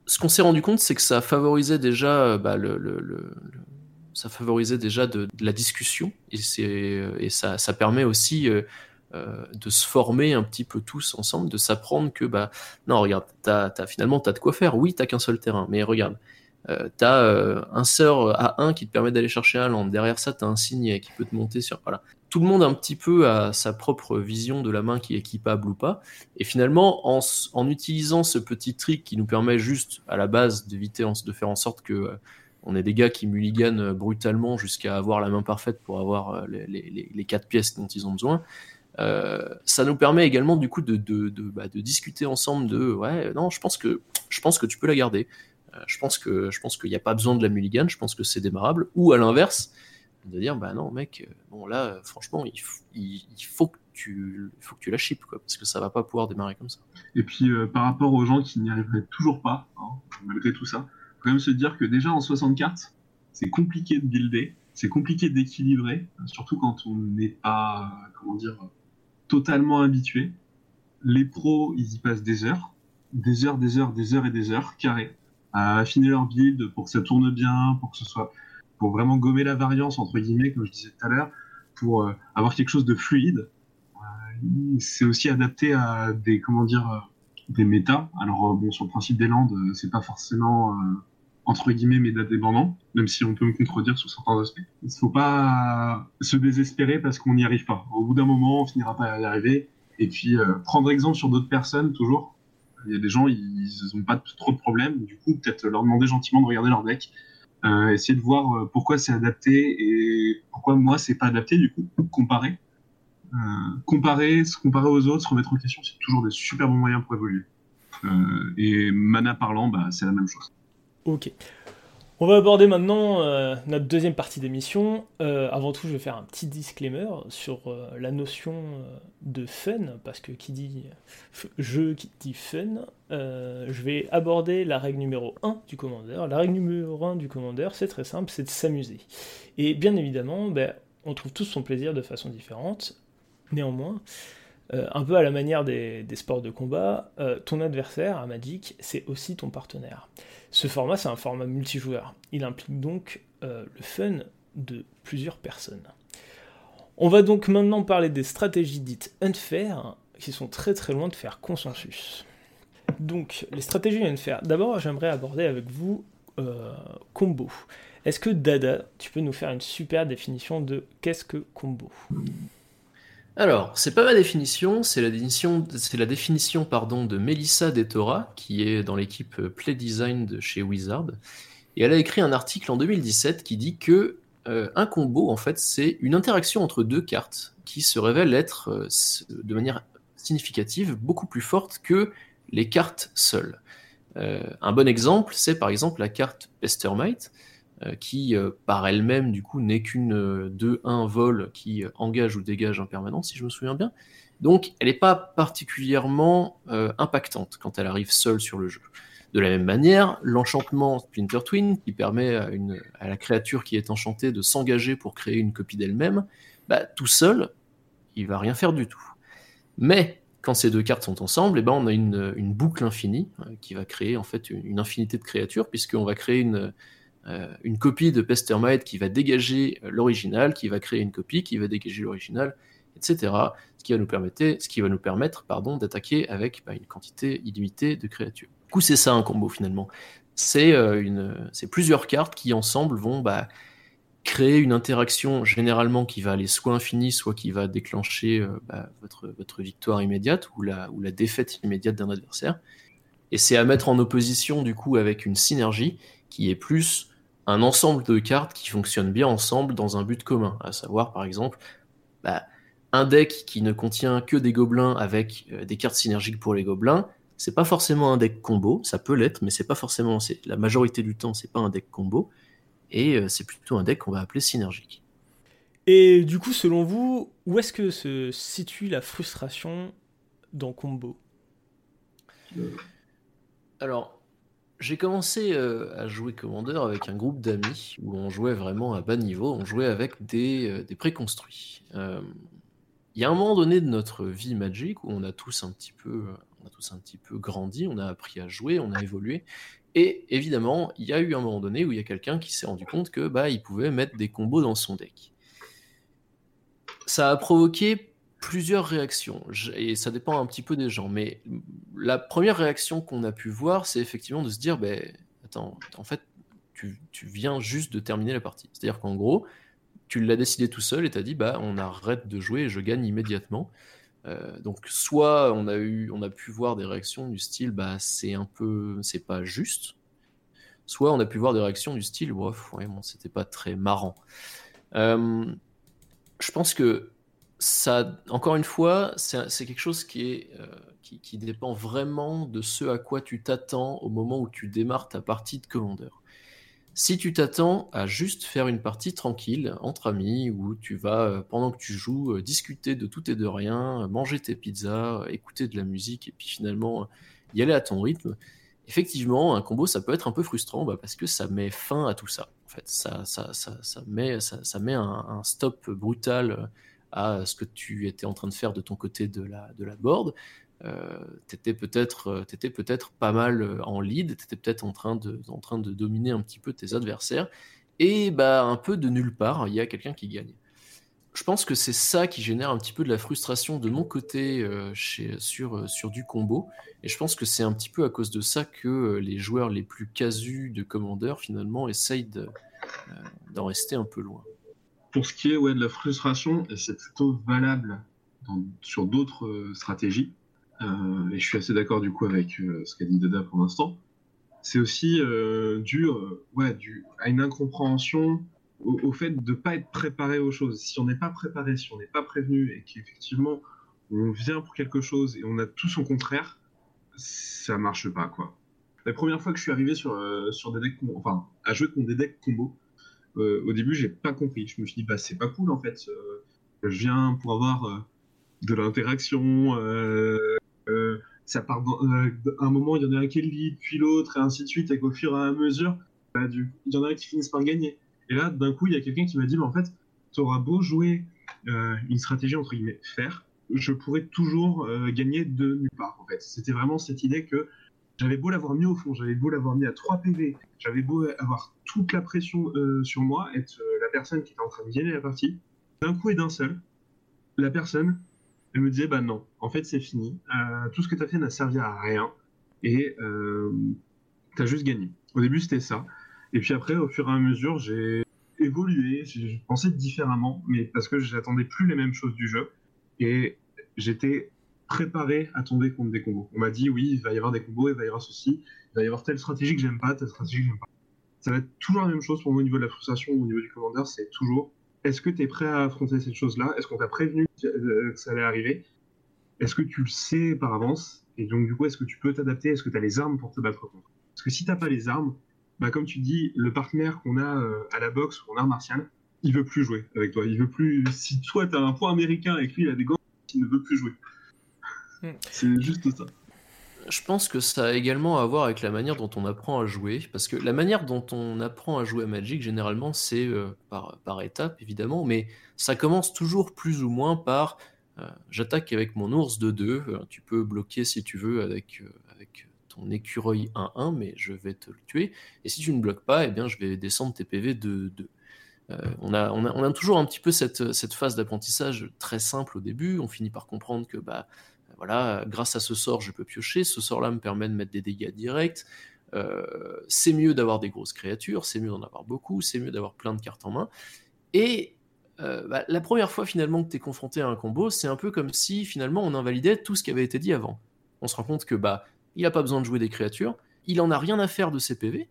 Speaker 2: Ce qu'on s'est rendu compte, c'est que ça favorisait déjà bah, le ça favorisait déjà de, la discussion et, et ça, ça, permet aussi euh, euh, de se former un petit peu tous ensemble, de s'apprendre que, bah, non, regarde, as, as, finalement, tu as de quoi faire. Oui, tu qu'un seul terrain, mais regarde, euh, tu as euh, un sort à 1 qui te permet d'aller chercher un land. Derrière ça, tu as un signe qui peut te monter sur. Voilà. Tout le monde un petit peu a sa propre vision de la main qui est équipable ou pas. Et finalement, en, en utilisant ce petit trick qui nous permet juste à la base de faire en sorte que on est des gars qui mulliganent euh, brutalement jusqu'à avoir la main parfaite pour avoir euh, les, quatre pièces dont ils ont besoin. Euh, ça nous permet également du coup de, bah, de, discuter ensemble de ouais non je pense que je pense que tu peux la garder je pense que je pense qu'il n'y a pas besoin de la mulligan je pense que c'est démarrable. Ou à l'inverse de dire bah non mec bon là franchement il, faut que tu faut que tu la chips parce que ça va pas pouvoir démarrer comme ça.
Speaker 3: Et puis par rapport aux gens qui n'y arriveraient toujours pas hein, malgré tout ça quand même se dire que déjà en 60 cartes, c'est compliqué de builder, c'est compliqué d'équilibrer, surtout quand on n'est pas, comment dire, totalement habitué. Les pros, ils y passent des heures, des heures, des heures, des heures et des heures carrées à affiner leur build pour que ça tourne bien, pour que ce soit, pour vraiment gommer la variance entre guillemets, comme je disais tout à l'heure, pour euh, avoir quelque chose de fluide. Euh, c'est aussi adapté à des, comment dire, euh, des méta. Alors bon, sur le principe des landes, c'est pas forcément entre guillemets méta dépendant, même si on peut me contredire sur certains aspects. Il faut pas se désespérer parce qu'on n'y arrive pas. Au bout d'un moment, on finira pas à y arriver. Et puis, euh, prendre exemple sur d'autres personnes, toujours. Il y a des gens, ils n'ont pas trop de problèmes. Du coup, peut-être leur demander gentiment de regarder leur deck. Euh, essayer de voir euh, pourquoi c'est adapté et pourquoi moi, c'est pas adapté, du coup. Comparer. Euh, comparer, se comparer aux autres, se remettre en question, c'est toujours des super bons moyens pour évoluer. Et mana parlant, bah, c'est la même chose.
Speaker 1: Ok. On va aborder maintenant euh, notre deuxième partie d'émission. Euh, avant tout, je vais faire un petit disclaimer sur euh, la notion de fun, parce que qui dit jeu, qui dit fun, je vais aborder la règle numéro 1 du commandeur. La règle numéro 1 du commandeur, c'est très simple, c'est de s'amuser. Et bien évidemment, ben, on trouve tous son plaisir de façon différente. Néanmoins, euh, un peu à la manière des, sports de combat, euh, ton adversaire à Magic, c'est aussi ton partenaire. Ce format, c'est un format multijoueur. Il implique donc euh, le fun de plusieurs personnes. On va donc maintenant parler des stratégies dites unfair, qui sont très très loin de faire consensus. Donc, les stratégies unfair. D'abord, j'aimerais aborder avec vous combo. Est-ce que Dada, tu peux nous faire une super définition de qu'est-ce que combo?
Speaker 2: Alors, c'est pas ma définition, c'est la définition, de Melissa Detora, qui est dans l'équipe Play Design de chez Wizard. Et elle a écrit un article en 2017 qui dit que euh, un combo, en fait, c'est une interaction entre deux cartes qui se révèle être, euh, de manière significative, beaucoup plus forte que les cartes seules. Euh, un bon exemple, c'est par exemple la carte Pestermite, qui euh, par elle-même du coup n'est qu'une euh, 2-1 vol qui euh, engage ou dégage un permanent si je me souviens bien. Donc elle n'est pas particulièrement euh, impactante quand elle arrive seule sur le jeu. De la même manière, l'enchantement Splinter Twin, qui permet à, une, à la créature qui est enchantée de s'engager pour créer une copie d'elle-même, bah, tout seul, il va rien faire du tout. Mais quand ces deux cartes sont ensemble, eh ben, on a une, une boucle infinie euh, qui va créer en fait une, une infinité de créatures, puisqu'on va créer une, euh, une copie de Pestermite qui va dégager euh, l'original, qui va créer une copie, qui va dégager l'original, etc. Ce qui va nous permettre, ce qui va nous permettre pardon, d'attaquer avec bah, une quantité illimitée de créatures. Du coup, c'est ça un combo finalement. C'est euh, une, c'est plusieurs cartes qui ensemble vont bah, créer une interaction généralement qui va aller soit infinie, soit qui va déclencher euh, bah, votre, votre victoire immédiate ou la, ou la défaite immédiate d'un adversaire. Et c'est à mettre en opposition du coup avec une synergie qui est plus un ensemble de cartes qui fonctionnent bien ensemble dans un but commun, à savoir par exemple bah, un deck qui ne contient que des gobelins avec euh, des cartes synergiques pour les gobelins, c'est pas forcément un deck combo, ça peut l'être, mais c'est pas forcément, c'est la majorité du temps, c'est pas un deck combo, et euh, c'est plutôt un deck qu'on va appeler synergique.
Speaker 1: Et du coup, selon vous, où est-ce que se situe la frustration dans combo?
Speaker 2: Alors, j'ai commencé euh, à jouer Commander avec un groupe d'amis où on jouait vraiment à bas niveau, on jouait avec des, euh, des préconstruits. Euh, Il y a un moment donné de notre vie Magic où on a tous un petit peu, on a tous un petit peu grandi, on a appris à jouer, on a évolué. Et évidemment, il y a eu un moment donné où il y a quelqu'un qui s'est rendu compte que bah, il pouvait mettre des combos dans son deck. Ça a provoqué plusieurs réactions, et ça dépend un petit peu des gens, mais la première réaction qu'on a pu voir, c'est effectivement de se dire, ben, attends, en fait, tu, tu viens juste de terminer la partie. C'est-à-dire qu'en gros, tu l'as décidé tout seul et t'as dit, bah, on arrête de jouer et je gagne immédiatement. Euh, donc, soit on a eu, on a pu voir des réactions du style, bah, c'est un peu, c'est pas juste. Soit on a pu voir des réactions du style, bof, ouais, bon, c'était pas très marrant. Euh, je pense que encore une fois, c'est quelque chose euh, qui, dépend vraiment de ce à quoi tu t'attends au moment où tu démarres ta partie de commandeur. Si tu t'attends à juste faire une partie tranquille, entre amis, où tu vas, euh, pendant que tu joues, euh, discuter de tout et de rien, manger tes pizzas, écouter de la musique, et puis finalement y aller à ton rythme, effectivement, un combo, ça peut être un peu frustrant bah, parce que ça met fin à tout ça. En fait, ça, ça, ça, ça met, ça, met un, stop brutal à ce que tu étais en train de faire de ton côté de la, de la board. Euh, t'étais peut-être euh, peut-être pas mal euh, en lead, t'étais peut-être en train de en train de dominer un petit peu tes adversaires et bah un peu de nulle part il y a quelqu'un qui gagne. je pense que c'est ça qui génère un petit peu de la frustration de mon côté euh, sur, sur du combo. Et je pense que c'est un petit peu à cause de ça que les joueurs les plus casus de Commander, finalement, essayent d'en rester un peu loin.
Speaker 3: Pour ce qui est ouais, de la frustration, et c'est plutôt valable sur d'autres stratégies, et je suis assez d'accord du coup avec ce qu'a dit Dada pour l'instant, c'est aussi dû, ouais, dû à une incompréhension au, fait de ne pas être préparé aux choses. Si on n'est pas préparé, si on n'est pas prévenu et qu'effectivement on vient pour quelque chose et on a tout son contraire, ça marche pas quoi. La première fois que je suis arrivé sur, euh, sur des decks, enfin à jouer contre des decks combo, euh, au début j'ai pas compris. Je me suis dit bah c'est pas cool en fait. Euh, je viens pour avoir de l'interaction. ça part un moment il y en a un qui est le puis l'autre et ainsi de suite. Et qu'au fur et à mesure, bah, il y en a qui finissent par gagner. Et là, d'un coup, il y a quelqu'un qui m'a dit, mais en fait, tu auras beau jouer euh, une stratégie entre guillemets faire, je pourrais toujours euh, gagner de nulle part. En fait, c'était vraiment cette idée que j'avais beau l'avoir mis au fond, j'avais beau l'avoir mis à 3 PV, j'avais beau avoir toute la pression euh, sur moi, être la personne qui était en train de gagner la partie, d'un coup et d'un seul, la personne, elle me disait, bah non, en fait c'est fini, tout ce que tu as fait n'a servi à rien, et tu as juste gagné. Au début c'était ça. Et puis après, au fur et à mesure, j'ai évolué, j'ai pensé différemment, mais parce que j'attendais plus les mêmes choses du jeu. Et j'étais préparé à tomber contre des combos. On m'a dit, oui, il va y avoir des combos, il va y avoir ceci, il va y avoir telle stratégie que j'aime pas, telle stratégie que j'aime pas. Ça va être toujours la même chose pour moi au niveau de la frustration au niveau du commander, c'est toujours est-ce que tu es prêt à affronter cette chose-là? Est-ce qu'on t'a prévenu que ça allait arriver? Est-ce que tu le sais par avance? Et donc, du coup, est-ce que tu peux t'adapter? Est-ce que tu as les armes pour te battre contre? Parce que si t'as pas les armes, bah, comme tu dis, le partenaire qu'on a euh, à la boxe ou en art martial, il veut plus jouer avec toi. Il veut plus. Si toi, tu as un point américain et lui, il a des gants, il ne veut plus jouer. C'est juste ça.
Speaker 2: Je pense que ça a également à voir avec la manière dont on apprend à jouer. Parce que la manière dont on apprend à jouer à Magic, généralement, c'est euh, par, par étapes, évidemment. Mais ça commence toujours plus ou moins par euh, j'attaque avec mon ours de 2. tu peux bloquer si tu veux avec, avec ton écureuil 1-1, mais je vais te le tuer. Et si tu ne bloques pas, eh bien, je vais descendre tes PV de 2. Euh, on, a, on, a, toujours un petit peu cette, cette phase d'apprentissage très simple au début. On finit par comprendre que bah, voilà, grâce à ce sort, je peux piocher. Ce sort-là me permet de mettre des dégâts directs. Euh, c'est mieux d'avoir des grosses créatures, c'est mieux d'en avoir beaucoup, c'est mieux d'avoir plein de cartes en main. Et euh, bah, la première fois finalement que tu es confronté à un combo, c'est un peu comme si finalement on invalidait tout ce qui avait été dit avant. On se rend compte que bah, il n'a pas besoin de jouer des créatures, il en a rien à faire de ses PV,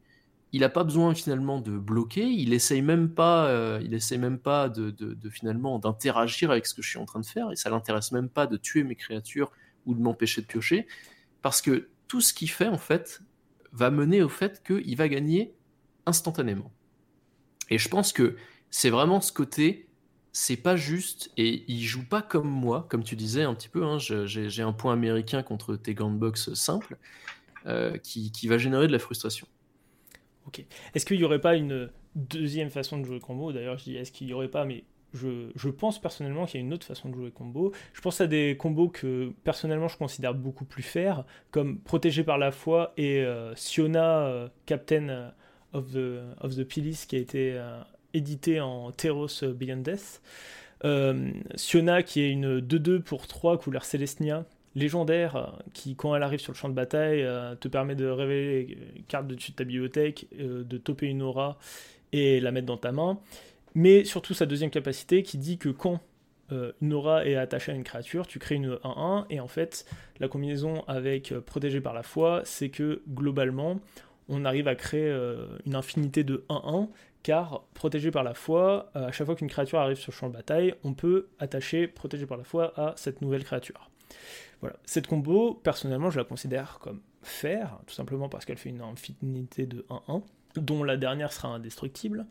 Speaker 2: il n'a pas besoin finalement de bloquer, il essaye même pas, euh, il essaye même pas de, finalement d'interagir avec ce que je suis en train de faire, et ça l'intéresse même pas de tuer mes créatures ou de m'empêcher de piocher, parce que tout ce qu'il fait en fait va mener au fait qu'il va gagner instantanément. Et je pense que c'est vraiment ce côté c'est pas juste et il joue pas comme moi, comme tu disais un petit peu. Hein, j'ai un point américain contre tes gants de boxe simples euh, qui, va générer de la frustration.
Speaker 1: Ok. Est-ce qu'il y aurait pas une deuxième façon de jouer combo? D'ailleurs, je dis est-ce qu'il y aurait pas, mais je, pense personnellement qu'il y a une autre façon de jouer combo. Je pense à des combos que personnellement je considère beaucoup plus faire, comme Protégé par la foi et euh, Siona, euh, Captain of the, of the Pilis, qui a été édité en Teros Beyond Death. Euh, Siona qui est une 2-2 pour 3 couleur Celestia, légendaire, euh, qui quand elle arrive sur le champ de bataille euh, te permet de révéler une carte dessus de ta bibliothèque, de toper une aura et la mettre dans ta main. Mais surtout sa deuxième capacité qui dit que quand une aura est attachée à une créature, tu crées une 1-1, et en fait, la combinaison avec protégé par la foi, c'est que globalement, on arrive à créer une infinité de 1-1 car protégé par la foi, euh, à chaque fois qu'une créature arrive sur le champ de bataille, on peut attacher protégé par la foi à cette nouvelle créature. Voilà. Cette combo, personnellement, je la considère comme faire, tout simplement parce qu'elle fait une infinité de 1-1, dont la dernière sera indestructible.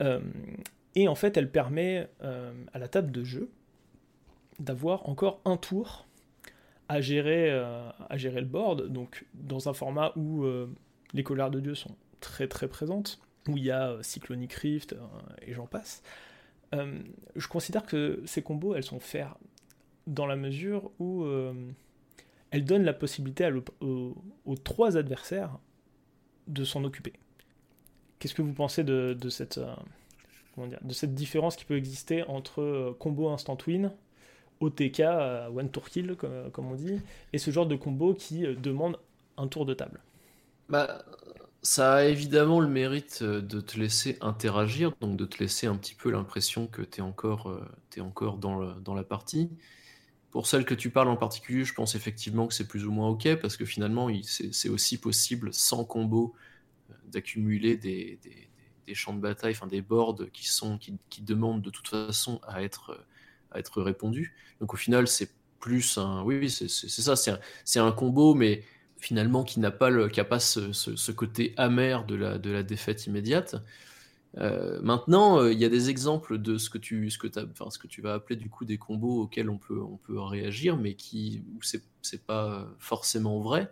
Speaker 1: Euh, et en fait, elle permet euh, à la table de jeu d'avoir encore un tour à gérer, à gérer le board, donc dans un format où les colères de Dieu sont très très présentes où il y a euh, Cyclonic Rift euh, et j'en passe. Euh, je considère que ces combos, elles sont faire dans la mesure où elles donnent la possibilité aux, trois adversaires de s'en occuper. Qu'est-ce que vous pensez de, cette, de cette différence qui peut exister entre combo instant win, OTK, one tour kill comme, on dit, et ce genre de combo qui demande un tour de table?
Speaker 2: Bah, ça a évidemment le mérite de te laisser interagir, donc de te laisser un petit peu l'impression que tu es encore, es encore dans la partie. Pour celle que tu parles en particulier, je pense effectivement que c'est plus ou moins OK, parce que finalement, c'est aussi possible, sans combo, euh, d'accumuler des, champs de bataille, enfin des boards qui, sont, qui, demandent de toute façon à être, à être répondus. Donc au final, c'est plus un... Oui, oui c'est ça, c'est un, un, combo, mais finalement qui n'a pas, le, qui a pas ce, ce, côté amer de la, de la défaite immédiate. Euh, maintenant, euh, il y a des exemples de ce que tu, vas appeler du coup des combos auxquels on peut, réagir, mais qui, c'est, pas forcément vrai.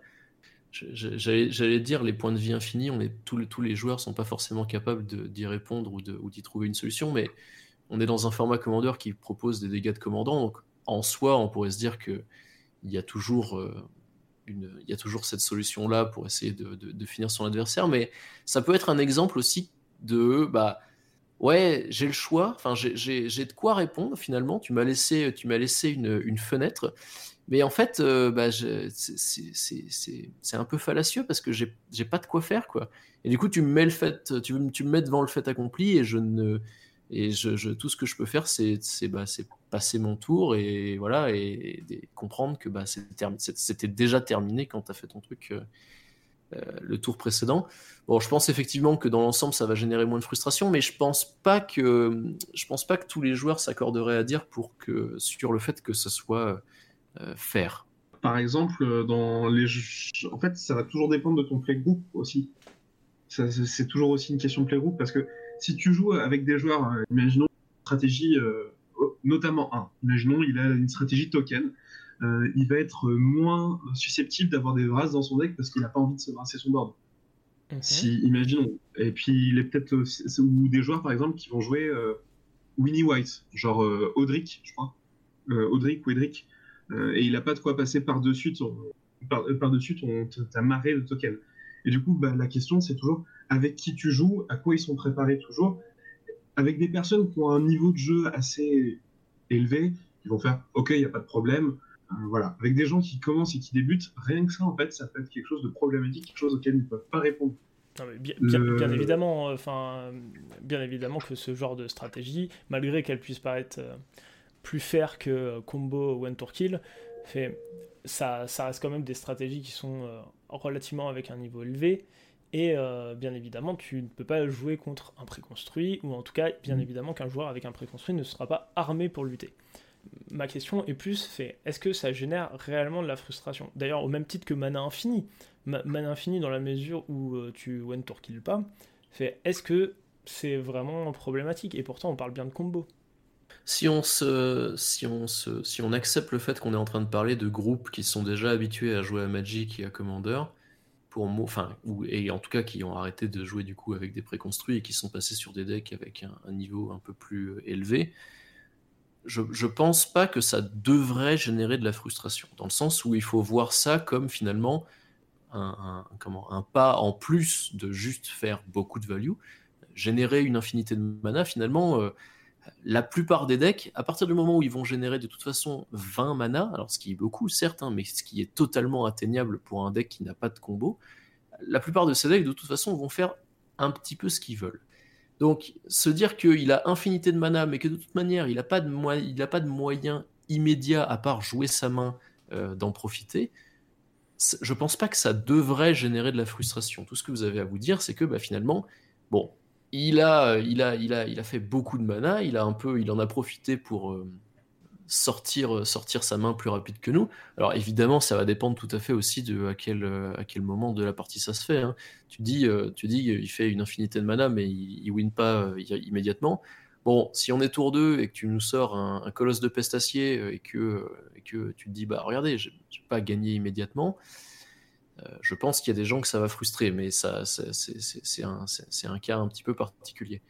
Speaker 2: J'allais dire les points de vie infinis, tous, les, joueurs sont pas forcément capables d'y répondre ou, d'y trouver une solution, mais on est dans un format commandeur qui propose des dégâts de commandant, donc en soi, on pourrait se dire que il y a toujours euh, cette solution là pour essayer de finir son adversaire, mais ça peut être un exemple aussi de bah ouais j'ai le choix. Enfin j'ai de quoi répondre finalement. Tu m'as laissé tu m'as laissé une, une, fenêtre. Mais en fait euh, bah, c'est un peu fallacieux parce que j'ai pas de quoi faire quoi. Et du coup tu me mets le fait tu, tu me mets devant le fait accompli et je ne et je, tout ce que je peux faire c'est bah, passer mon tour et voilà et, comprendre que bah, c'était déjà terminé quand tu as fait ton truc euh, le tour précédent. Bon, je pense effectivement que dans l'ensemble, ça va générer moins de frustration, mais je pense pas que je pense pas que tous les joueurs s'accorderaient à dire pour que sur le fait que ce soit euh, faire.
Speaker 3: Par exemple, dans les en fait, ça va toujours dépendre de ton playgroup aussi. C'est toujours aussi une question de playgroup parce que si tu joues avec des joueurs, euh, imaginons une stratégie, notamment un, imaginons il a une stratégie token euh, il va être moins susceptible d'avoir des races dans son deck parce qu'il n'a pas envie de se brasser son board. Si, imaginons. Et puis, il est peut-être. Ou des joueurs, par exemple, qui vont jouer euh, Winnie White, genre euh, Audric, je crois. Audric ou Edric. et il n'a pas de quoi passer par-dessus ton, par, dessus ton, ta marée de tokens. Et du coup, bah, la question, c'est toujours avec qui tu joues, à quoi ils sont préparés toujours. Avec des personnes qui ont un niveau de jeu assez élevé, ils vont faire OK, il n'y a pas de problème, voilà, avec des gens qui commencent et qui débutent, rien que ça, en fait, ça peut être quelque chose de problématique, quelque chose auquel ils ne peuvent pas répondre.
Speaker 1: bien, bien, évidemment, euh, enfin, bien évidemment que ce genre de stratégie, malgré qu'elle puisse paraître euh, plus faire que combo one tour kill, fait, ça, ça reste quand même des stratégies qui sont relativement avec un niveau élevé. Et bien évidemment, tu ne peux pas jouer contre un préconstruit, ou en tout cas, bien mm. évidemment qu'un joueur avec un préconstruit ne sera pas armé pour lutter ma question est plus fait est-ce que ça génère réellement de la frustration? D'ailleurs, au même titre que Mana Infini, Mana Infini dans la mesure où euh, tu one tour kill pas, est-ce que c'est vraiment problématique? Et pourtant, on parle bien de combo.
Speaker 2: Si on, accepte le fait qu'on est en train de parler de groupes qui sont déjà habitués à jouer à Magic et à Commander, pour et en tout cas qui ont arrêté de jouer du coup avec des préconstruits et qui sont passés sur des decks avec un niveau un peu plus euh, élevé, je, je pense pas que ça devrait générer de la frustration, dans le sens où il faut voir ça comme finalement un pas en plus de juste faire beaucoup de value, générer une infinité de mana, finalement, euh, la plupart des decks, à partir du moment où ils vont générer de toute façon 20 mana, alors ce qui est beaucoup certes, hein, mais ce qui est totalement atteignable pour un deck qui n'a pas de combo, la plupart de ces decks de toute façon vont faire un petit peu ce qu'ils veulent. Donc, se dire qu'il a infinité de mana, mais que de toute manière, il n'a pas, de moyen immédiat, à part jouer sa main, euh, d'en profiter, je pense pas que ça devrait générer de la frustration. Tout ce que vous avez à vous dire, c'est que bah, finalement, bon, il a, il, a, il, a, il fait beaucoup de mana, il, a un peu, il en a profité pour, euh, sortir, sortir sa main plus rapide que nous. Alors évidemment, ça va dépendre tout à fait aussi de à quel, à quel moment de la partie ça se fait. Hein. Tu dis, euh, tu dis, il fait une infinité de mana, mais il, il win pas euh, immédiatement. Bon, si on est tour 2 et que tu nous sors un, colosse de pestacier euh, et que, et que tu te dis, bah regardez, j'ai pas gagné immédiatement, je pense qu'il y a des gens que ça va frustrer, mais ça, c'est un, un, cas un petit peu particulier.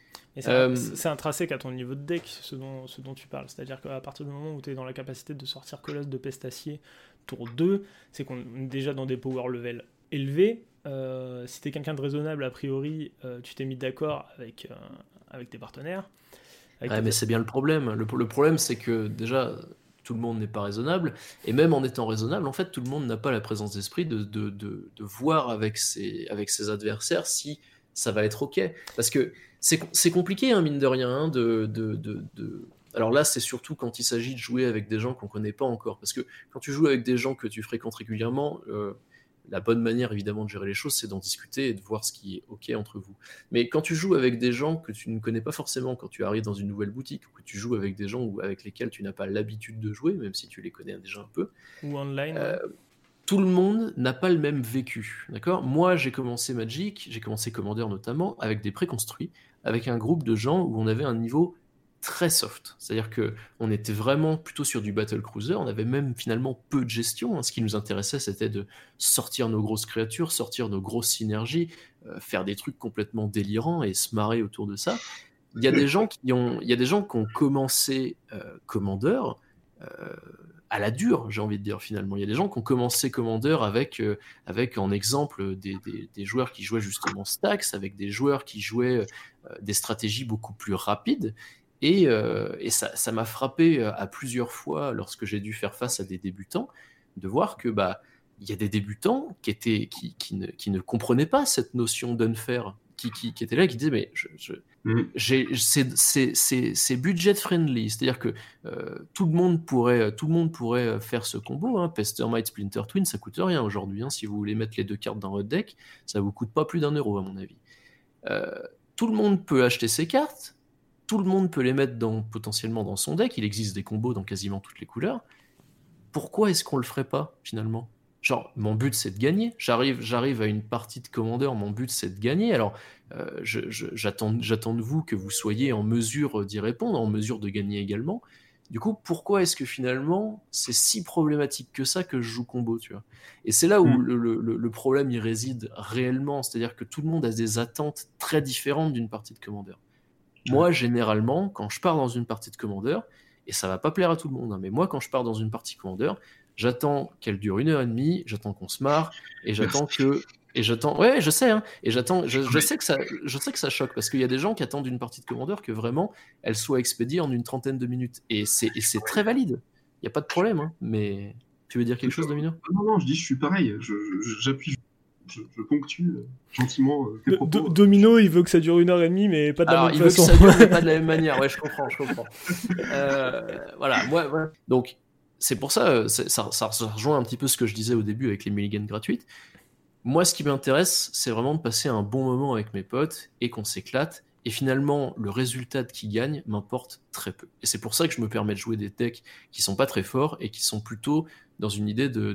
Speaker 1: Euh, c'est intrinsèque à ton niveau de deck, ce dont, ce dont tu parles. C'est-à-dire qu'à partir du moment où tu es dans la capacité de sortir Colosse de Pestacier tour 2, c'est qu'on est déjà dans des power level élevés. Euh, si tu es quelqu'un de raisonnable, a priori, euh, tu t'es mis d'accord avec, avec tes partenaires.
Speaker 2: ouais, mais c'est bien le problème. Le, le problème, c'est que déjà, tout le monde n'est pas raisonnable. Et même en étant raisonnable, en fait, tout le monde n'a pas la présence d'esprit de, de, de, voir avec ses, avec ses adversaires si ça va être OK. Parce que c'est compliqué, hein, mine de rien, hein, de, de, Alors là, c'est surtout quand il s'agit de jouer avec des gens qu'on connaît pas encore. Parce que quand tu joues avec des gens que tu fréquentes régulièrement, euh, la bonne manière évidemment de gérer les choses, c'est d'en discuter et de voir ce qui est OK entre vous. Mais quand tu joues avec des gens que tu ne connais pas forcément quand tu arrives dans une nouvelle boutique, ou que tu joues avec des gens avec lesquels tu n'as pas l'habitude de jouer, même si tu les connais déjà un peu,
Speaker 1: ou online, euh,
Speaker 2: tout le monde n'a pas le même vécu. D'accord? Moi, j'ai commencé Magic, j'ai commencé Commander notamment, avec des préconstruits, avec un groupe de gens où on avait un niveau très soft. C'est-à-dire que on était vraiment plutôt sur du battle cruiser. On avait même finalement peu de gestion. Hein. Ce qui nous intéressait, c'était de sortir nos grosses créatures, sortir nos grosses synergies, euh, faire des trucs complètement délirants et se marrer autour de ça. Il y a des gens qui ont, il y a des gens qui ont commencé euh, commandeur euh, à la dure, j'ai envie de dire finalement. Il y a des gens qui ont commencé commandeur avec, avec en exemple des, des, des, joueurs qui jouaient justement stacks, avec des joueurs qui jouaient des stratégies beaucoup plus rapides. Et, euh, et ça m'a frappé euh, à plusieurs fois lorsque j'ai dû faire face à des débutants, de voir que bah il y a des débutants qui étaient qui, qui, ne, qui ne comprenaient pas cette notion d'unfair, qui, qui, qui étaient là, qui disaient mais je, je mm. c'est budget friendly, c'est-à-dire que euh, tout le monde pourrait tout le monde pourrait faire ce combo. Hein. Pester Might Splinter Twin, ça coûte rien aujourd'hui. Hein. Si vous voulez mettre les deux cartes dans votre deck, ça vous coûte pas plus d'un euro à mon avis. Euh, tout le monde peut acheter ces cartes tout le monde peut les mettre dans, potentiellement dans son deck. Il existe des combos dans quasiment toutes les couleurs. Pourquoi est-ce qu'on le ferait pas finalement? Genre, mon but c'est de gagner. J'arrive, j'arrive à une partie de commandeur, mon but c'est de gagner. Alors, euh, j'attends, j'attends de vous que vous soyez en mesure d'y répondre, en mesure de gagner également. Du coup, pourquoi est-ce que finalement c'est si problématique que ça que je joue combo, tu vois? Et c'est là où mm. le, le, problème y réside réellement, c'est-à-dire que tout le monde a des attentes très différentes d'une partie de commandeur. Moi, généralement, quand je pars dans une partie de commandeur, et ça va pas plaire à tout le monde, hein, mais moi, quand je pars dans une partie commandeur, j'attends qu'elle dure une heure et demie, j'attends qu'on se marre, et j'attends que et j'attends ouais je sais hein, et j'attends je, sais que ça je sais que ça choque parce qu'il y a des gens qui attendent une partie de commandeur que vraiment elle soit expédiée en une trentaine de minutes et c'est c'est très valide. Il y a pas de problème hein, mais tu veux dire quelque chose Domino?
Speaker 3: Non non je dis je suis pareil j'appuie je, ponctue euh, gentiment
Speaker 1: euh, Domino, il veut que ça dure une heure et demie, mais pas de la même
Speaker 2: il
Speaker 1: façon.
Speaker 2: Veut que ça dure, mais pas de la [LAUGHS] même manière. Ouais, je comprends, je comprends. Euh, voilà, moi, donc c'est pour ça, ça, ça, rejoint un petit peu ce que je disais au début avec les mulligans gratuites. Moi, ce qui m'intéresse, c'est vraiment de passer un bon moment avec mes potes et qu'on s'éclate. Et finalement, le résultat qui gagne m'importe très peu. Et c'est pour ça que je me permets de jouer des decks qui sont pas très forts et qui sont plutôt dans une idée de,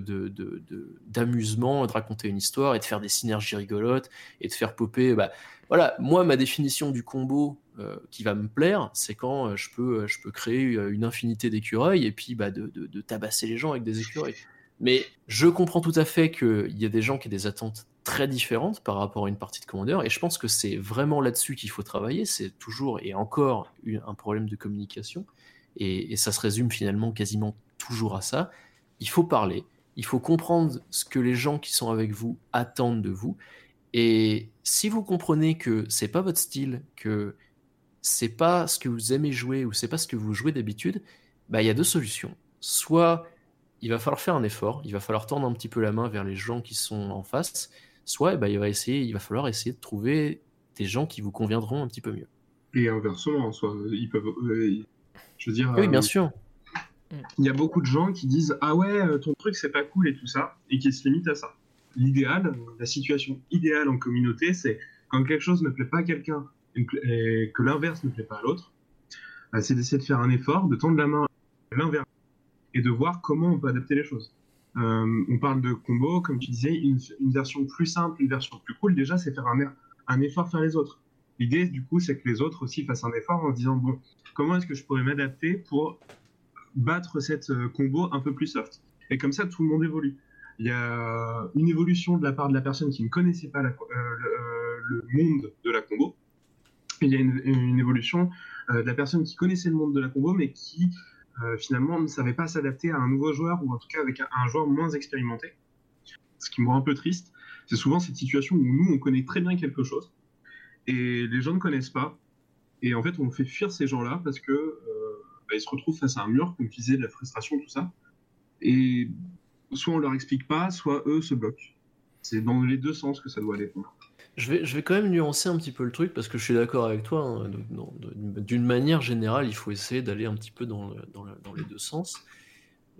Speaker 2: d'amusement, de, raconter une histoire et de faire des synergies rigolotes et de faire popper. Bah, voilà, moi, ma définition du combo euh, qui va me plaire, c'est quand euh, je, peux, euh, je peux créer une infinité d'écureuils et puis bah, de, tabasser les gens avec des écureuils. Mais je comprends tout à fait qu'il y a des gens qui ont des attentes très différentes par rapport à une partie de commandeur et je pense que c'est vraiment là-dessus qu'il faut travailler. C'est toujours et encore un problème de communication et, et ça se résume finalement quasiment toujours à ça il faut parler, il faut comprendre ce que les gens qui sont avec vous attendent de vous. Et si vous comprenez que c'est pas votre style, que c'est pas ce que vous aimez jouer ou c'est pas ce que vous jouez d'habitude, bah il y a deux solutions. Soit il va falloir faire un effort, il va falloir tendre un petit peu la main vers les gens qui sont en face, soit bah, il va essayer, il va falloir essayer de trouver des gens qui vous conviendront un petit peu mieux.
Speaker 3: Et inversement, soit ils peuvent, euh, je veux dire,
Speaker 2: oui, bien euh, sûr.
Speaker 3: Il y a beaucoup de gens qui disent Ah ouais, euh, ton truc c'est pas cool et tout ça, et qui se limitent à ça. L'idéal, la situation idéale en communauté, c'est quand quelque chose ne plaît pas à quelqu'un et que l'inverse ne plaît pas à l'autre, bah, c'est d'essayer de faire un effort, de tendre la main à l'inverse et de voir comment on peut adapter les choses. Euh, on parle de combo, comme tu disais, une, version plus simple, une version plus cool, déjà, c'est faire un, effort faire les autres. L'idée, du coup, c'est que les autres aussi fassent un effort en se disant, bon, comment est-ce que je pourrais m'adapter pour battre cette euh, combo un peu plus soft? Et comme ça, tout le monde évolue. Il y a une évolution de la part de la personne qui ne connaissait pas euh, le, monde de la combo. il y a une, évolution de la personne qui connaissait le monde de la combo, mais qui finalement ne savait pas s'adapter à un nouveau joueur, ou en tout cas avec un, joueur moins expérimenté. Ce qui me rend un peu triste. C'est souvent cette situation où nous, on connaît très bien quelque chose, et les gens ne connaissent pas, Et en fait, on fait fuir ces gens-là parce que bah, ils se retrouvent face à un mur, comme tu disais, de la frustration, tout ça. Et soit on leur explique pas, soit eux se bloquent. C'est dans les deux sens que ça doit aller.
Speaker 2: Je vais, je vais quand même nuancer un petit peu le truc parce que je suis d'accord avec toi. Hein, d'une manière générale, il faut essayer d'aller un petit peu dans, dans, dans, les deux sens.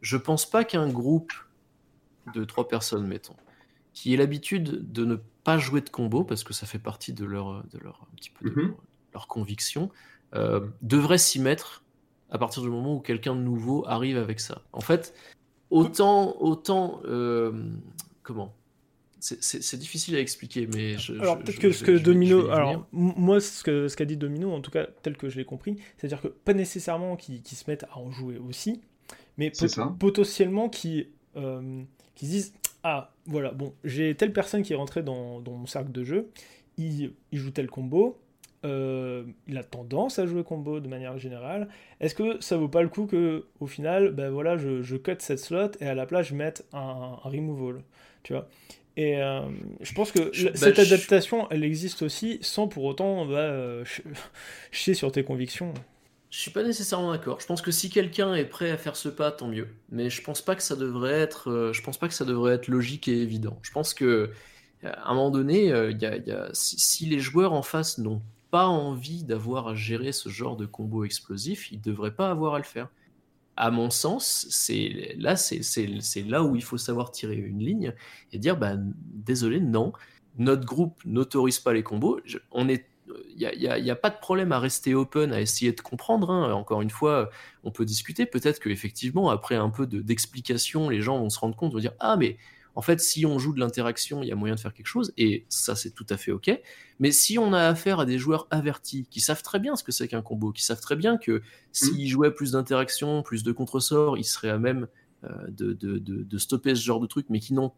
Speaker 2: Je pense pas qu'un groupe de trois personnes, mettons, qui ait l'habitude de ne pas jouer de combo parce que ça fait partie de leur, de leur, un petit peu de mhm. leur, conviction, euh, devrait s'y mettre à partir du moment où quelqu'un de nouveau arrive avec ça. En fait, autant, autant, euh, comment c'est difficile à expliquer, mais je,
Speaker 1: alors peut-être que ce que Domino, alors moi ce que ce qu'a dit Domino, en tout cas tel que je l'ai compris, c'est-à-dire que pas nécessairement qu'ils se mettent à en jouer aussi, mais potentiellement qui euh, qui disent ah voilà bon j'ai telle personne qui est rentrée dans, dans mon cercle de jeu, il, il joue tel combo, euh, il a tendance à jouer combo de manière générale. Est-ce que ça vaut pas le coup que au final, ben voilà, je, je cut cette slot et à la place je mette un, un removal, tu vois? Et euh, je pense que bah, cette adaptation, elle existe aussi sans pour autant va euh, [LAUGHS] chier sur tes convictions.
Speaker 2: Je suis pas nécessairement d'accord. Je pense que si quelqu'un est prêt à faire ce pas, tant mieux. Mais je pense pas que ça devrait être, euh, je pense pas que ça devrait être logique et évident. Je pense que à un moment donné, il y a, si, si, les joueurs en face n'ont pas envie d'avoir à gérer ce genre de combo explosif, ils devraient pas avoir à le faire à mon sens, c'est là, c'est là où il faut savoir tirer une ligne et dire, bah, désolé, non, notre groupe n'autorise pas les combos. on est, il n'y a, pas de problème à rester open, à essayer de comprendre. Hein. Encore une fois, on peut discuter. Peut-être qu'effectivement, après un peu d'explication, les gens vont se rendre compte, vont dire, ah mais en fait, si on joue de l'interaction, il y a moyen de faire quelque chose, et ça, c'est tout à fait OK. Mais si on a affaire à des joueurs avertis, qui savent très bien ce que c'est qu'un combo, qui savent très bien que s'ils mm. jouaient plus d'interaction, plus de contre-sorts, ils seraient à même euh, de, de, de, stopper ce genre de truc, mais qui n'ont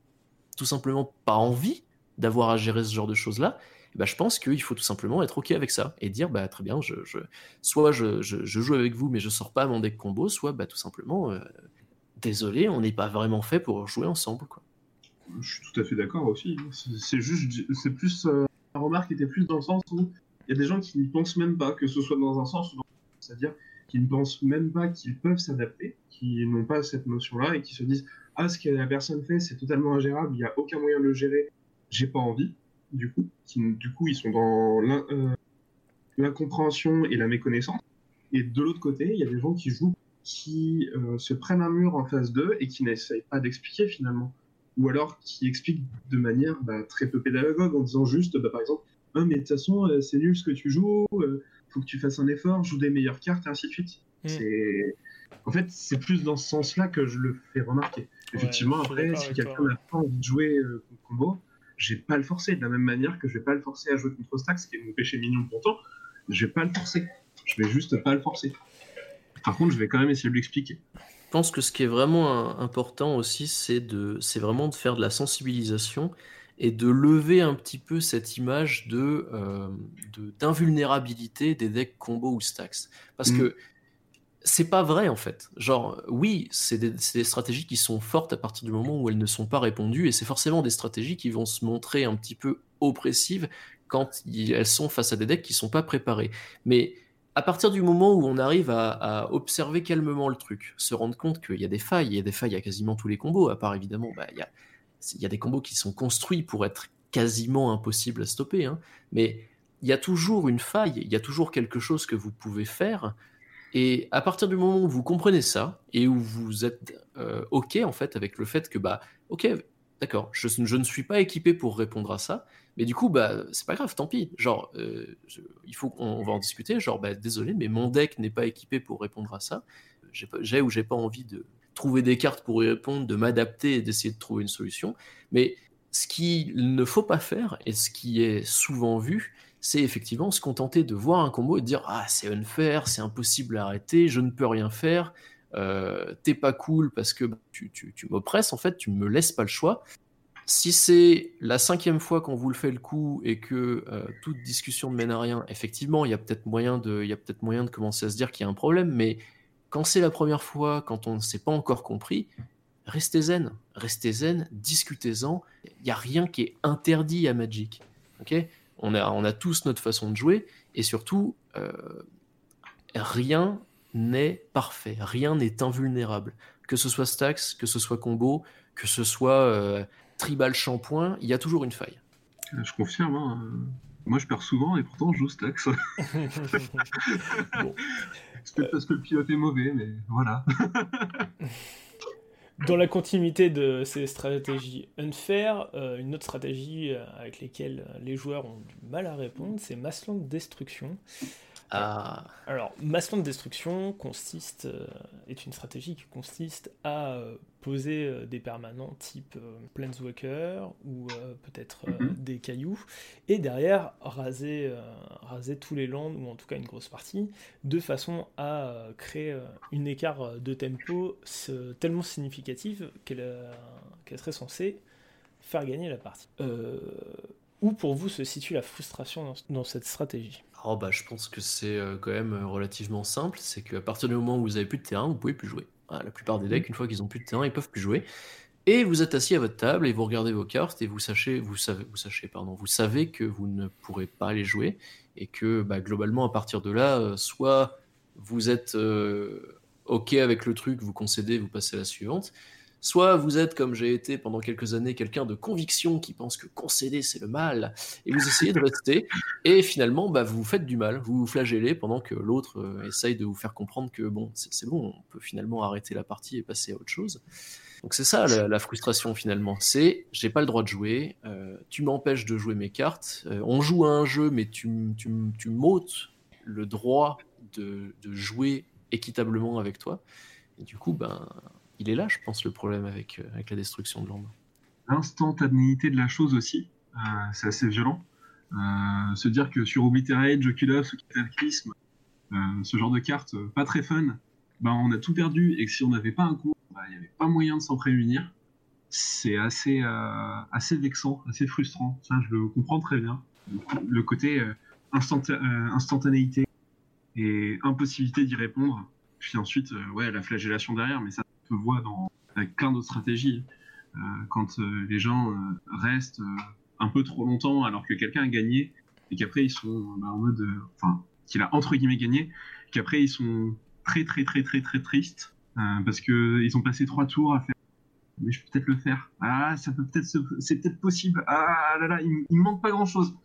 Speaker 2: tout simplement pas envie d'avoir à gérer ce genre de choses-là, bah, je pense qu'il faut tout simplement être OK avec ça et dire bah, très bien, je, je soit je, je, joue avec vous, mais je sors pas mon deck combo, soit bah, tout simplement, euh, désolé, on n'est pas vraiment fait pour jouer ensemble. Quoi.
Speaker 3: Je suis tout à fait d'accord aussi. C'est juste, c'est plus euh, la remarque était plus dans le sens où il y a des gens qui n'y pensent même pas, que ce soit dans un sens ou dans l'autre, c'est-à-dire qui ne pensent même pas qu'ils peuvent s'adapter, qui n'ont pas cette notion-là et qui se disent ah ce que la personne fait c'est totalement ingérable, il n'y a aucun moyen de le gérer, j'ai pas envie. Du coup, du coup ils sont dans euh, l'incompréhension et la méconnaissance. Et de l'autre côté, il y a des gens qui jouent, qui euh, se prennent un mur en face d'eux et qui n'essayent pas d'expliquer finalement ou alors qui explique de manière bah, très peu pédagogue en disant juste, bah, par exemple, ah, mais de toute façon, euh, c'est nul ce que tu joues, euh, faut que tu fasses un effort, joue des meilleures cartes, et ainsi de suite. Mm. C'est... En fait, c'est plus dans ce sens-là que je le fais remarquer. Effectivement, après, si quelqu'un n'a pas envie de jouer euh, combo, j'ai pas le forcer. De la même manière que je vais pas le forcer à jouer contre Stax, qui est mon péché mignon pourtant, je vais pas le forcer. Je vais juste pas le forcer. Par contre, je vais quand même essayer de l'expliquer.
Speaker 2: Je pense que ce qui est vraiment important aussi, c'est de, c'est vraiment de faire de la sensibilisation et de lever un petit peu cette image de, euh, d'invulnérabilité des decks combo ou stacks. Parce mm. que c'est pas vrai en fait. Genre, oui, c'est des, des, stratégies qui sont fortes à partir du moment où elles ne sont pas répondues, et c'est forcément des stratégies qui vont se montrer un petit peu oppressives quand elles sont face à des decks qui sont pas préparés. Mais à partir du moment où on arrive à, observer calmement le truc, se rendre compte qu'il y a des failles, il y a des failles à quasiment tous les combos, à part évidemment, bah, il, y a, des combos qui sont construits pour être quasiment impossibles à stopper, hein. mais il y a toujours une faille, il y a toujours quelque chose que vous pouvez faire, et à partir du moment où vous comprenez ça, et où vous êtes euh, OK en fait avec le fait que, bah, OK, d'accord, je, ne suis pas équipé pour répondre à ça, mais du coup, bah, c'est pas grave, tant pis. Genre, euh, il faut qu'on va en discuter. Genre, bah, désolé, mais mon deck n'est pas équipé pour répondre à ça. J'ai ou j'ai pas envie de trouver des cartes pour y répondre, de m'adapter et d'essayer de trouver une solution. Mais ce qu'il ne faut pas faire, et ce qui est souvent vu, c'est effectivement se contenter de voir un combo et de dire Ah, c'est unfair, c'est impossible à arrêter, je ne peux rien faire, t'es pas cool parce que tu, tu, tu m'oppresses, en fait, tu me laisses pas le choix. Si c'est la cinquième fois qu'on vous le fait le coup et que euh, toute discussion ne mène à rien, effectivement, il y a peut-être moyen de, peut-être moyen de commencer à se dire qu'il y a un problème. Mais quand c'est la première fois, quand on ne s'est pas encore compris, restez zen, restez zen, discutez-en. Il n'y a rien qui est interdit à Magic. Ok? On a, on a tous notre façon de jouer et surtout, rien n'est parfait, rien n'est invulnérable. Que ce soit stacks, que ce soit combo, que ce soit tribal shampoing, il y a toujours une faille.
Speaker 3: Je confirme. Hein. Moi, je perds souvent et pourtant je joue stacks. [LAUGHS] C'est peut-être parce que le pilote est mauvais, mais voilà. [LAUGHS]
Speaker 1: Dans la continuité de ces stratégies unfair, euh, une autre stratégie euh, avec laquelle les joueurs ont du mal à répondre, c'est Massland Destruction.
Speaker 2: Ah.
Speaker 1: Alors, Massland Destruction consiste, euh, est une stratégie qui consiste à poser euh, des permanents type euh, Planeswalker ou euh, peut-être mhm. des cailloux, et derrière raser, raser tous les lands, ou en tout cas une grosse partie, de façon à créer une écart de tempo tellement significative qu'elle serait censée faire gagner la partie. Où pour vous se situe la frustration dans, cette stratégie?
Speaker 2: Oh bah, je pense que c'est quand même relativement simple, c'est qu'à partir du moment où vous avez plus de terrain, vous pouvez plus jouer. La plupart des decks, une fois qu'ils ont plus de terrain, ils peuvent plus jouer. Et vous êtes assis à votre table et vous regardez vos cartes et vous sachez, vous savez, vous sachez, pardon, vous savez que vous ne pourrez pas les jouer et que bah, globalement à partir de là, euh, soit vous êtes euh, ok avec le truc, vous concédez, vous passez à la suivante, Soit vous êtes, comme j'ai été pendant quelques années, quelqu'un de conviction qui pense que concéder c'est le mal, et vous essayez de rester, et finalement bah, vous vous faites du mal, vous vous flagellez pendant que l'autre euh, essaye de vous faire comprendre que bon, c'est bon, on peut finalement arrêter la partie et passer à autre chose. Donc c'est ça la, frustration finalement, c'est j'ai pas le droit de jouer, euh, tu m'empêches de jouer mes cartes, euh, on joue à un jeu mais tu, tu, tu m'ôtes le droit de, de jouer équitablement avec toi, et du coup ben il est là, je pense, le problème avec, euh, avec la destruction de l'ombre.
Speaker 3: L'instantanéité de la chose aussi, euh, c'est assez violent. Euh, se dire que sur Obliterate, Oculus ou Cataclysme, ce genre de cartes pas très fun, ben on a tout perdu et que si on n'avait pas un coup, ben, il n'y avait pas moyen de s'en prémunir. C'est assez, assez vexant, assez frustrant. Ça, je le comprends très bien. Le côté instantanéité et impossibilité d'y répondre. Puis ensuite, ouais, la flagellation derrière, mais ça, se voit dans, avec plein d'autres stratégies. Euh, quand euh, les gens euh, restent un peu trop longtemps alors que quelqu'un a gagné et qu'après ils sont bah, en mode. Enfin, qu'il a entre guillemets gagné, qu'après ils sont très très très très très tristes parce qu'ils ont passé trois tours à faire mais je peux peut-être le faire. Ah, ça peut peut-être, c'est peut-être possible. Ah là là, il, manque pas grand-chose.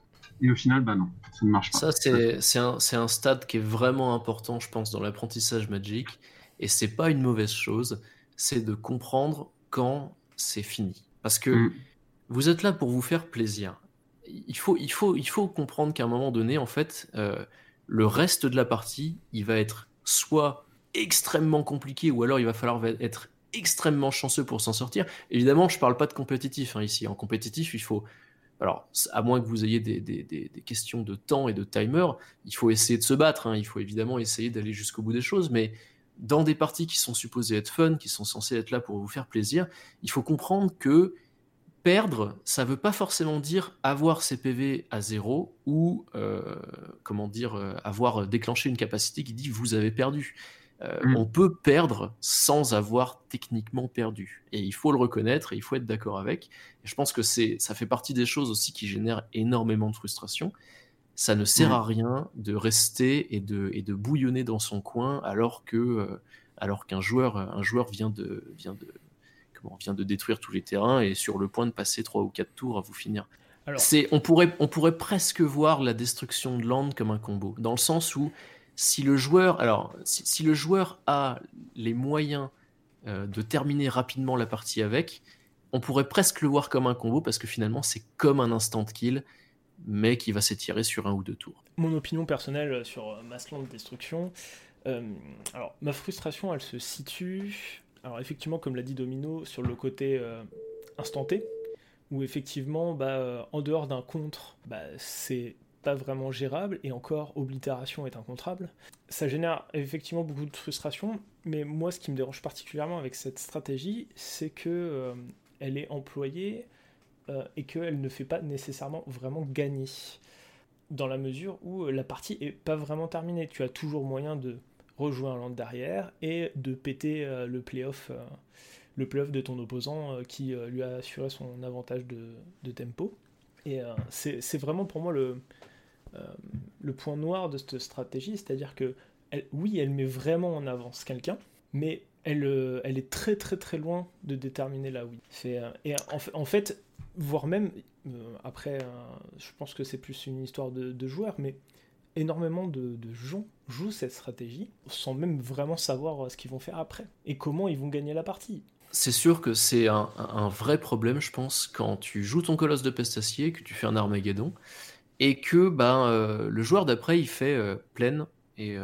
Speaker 3: Et au final, bah non, ça ne marche pas.
Speaker 2: Ça, c'est, un, un stade qui est vraiment important, je pense, dans l'apprentissage Magic. Et c'est pas une mauvaise chose, c'est de comprendre quand c'est fini. Parce que mm. vous êtes là pour vous faire plaisir. Il faut, il faut, il faut comprendre qu'à un moment donné, en fait, euh, le reste de la partie, il va être soit extrêmement compliqué, ou alors il va falloir être extrêmement chanceux pour s'en sortir. Évidemment, je parle pas de compétitif hein, ici. En compétitif, il faut alors, à moins que vous ayez des, des, des, questions de temps et de timer, il faut essayer de se battre. Hein. Il faut évidemment essayer d'aller jusqu'au bout des choses, mais dans des parties qui sont supposées être fun, qui sont censées être là pour vous faire plaisir, il faut comprendre que perdre, ça veut pas forcément dire avoir ses PV à zéro ou euh, comment dire euh, avoir déclenché une capacité qui dit vous avez perdu. Euh, mm. On peut perdre sans avoir techniquement perdu et il faut le reconnaître et il faut être d'accord avec. Et je pense que c'est ça fait partie des choses aussi qui génèrent énormément de frustration ça ne sert à rien de rester et de, et de bouillonner dans son coin alors que euh, alors qu'un joueur un joueur vient de vient de comment vient de détruire tous les terrains et sur le point de passer trois ou quatre tours à vous finir. C'est on pourrait on pourrait presque voir la destruction de land comme un combo dans le sens où si le joueur alors si, le joueur a les moyens euh, de terminer rapidement la partie avec, on pourrait presque le voir comme un combo parce que finalement c'est comme un instant kill mais qui va s'étirer sur un ou deux tours.
Speaker 1: Mon opinion personnelle sur euh, Massland Destruction, euh, alors ma frustration elle se situe, alors effectivement comme l'a dit Domino, sur le côté euh, instanté, où effectivement bah, en dehors d'un contre, bah, c'est pas vraiment gérable et encore oblitération est incontrable. Ça génère effectivement beaucoup de frustration, mais moi ce qui me dérange particulièrement avec cette stratégie, c'est que elle est employée euh, et qu'elle ne fait pas nécessairement vraiment gagner. Dans la mesure où euh, la partie est pas vraiment terminée. Tu as toujours moyen de rejouer un land derrière et de péter euh, le playoff le playoff de ton opposant qui lui a assuré son avantage de, tempo. Et c'est vraiment pour moi le, le point noir de cette stratégie, c'est-à-dire que oui, elle met vraiment en avance quelqu'un, mais elle, est très très très loin de déterminer la oui. et en, fait, voire même, après, je pense que c'est plus une histoire de, joueurs, mais énormément de, gens jouent cette stratégie sans même vraiment savoir euh, ce qu'ils vont faire après et comment ils vont gagner la partie.
Speaker 2: C'est sûr que c'est un, vrai problème, je pense, quand tu joues ton colosse de pestacier, que tu fais un Armageddon, et que ben, euh, le joueur d'après il fait euh, pleine et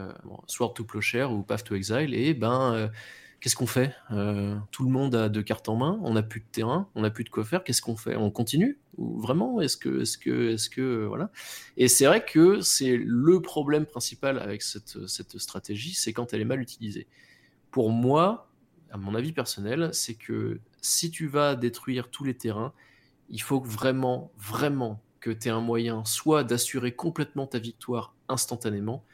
Speaker 2: Sword to Plowshare ou Path to Exile, et ben qu'est-ce qu'on fait euh, Tout le monde a deux cartes en main, on n'a plus de terrain, on n'a plus de quoi faire. Qu'est-ce qu'on fait? On continue? Vraiment Est-ce que, est-ce que, est-ce que, euh, voilà Et c'est vrai que c'est le problème principal avec cette, cette stratégie, c'est quand elle est mal utilisée. Pour moi, à mon avis personnel, c'est que si tu vas détruire tous les terrains, il faut vraiment, vraiment que tu aies un moyen soit d'assurer complètement ta victoire instantanément,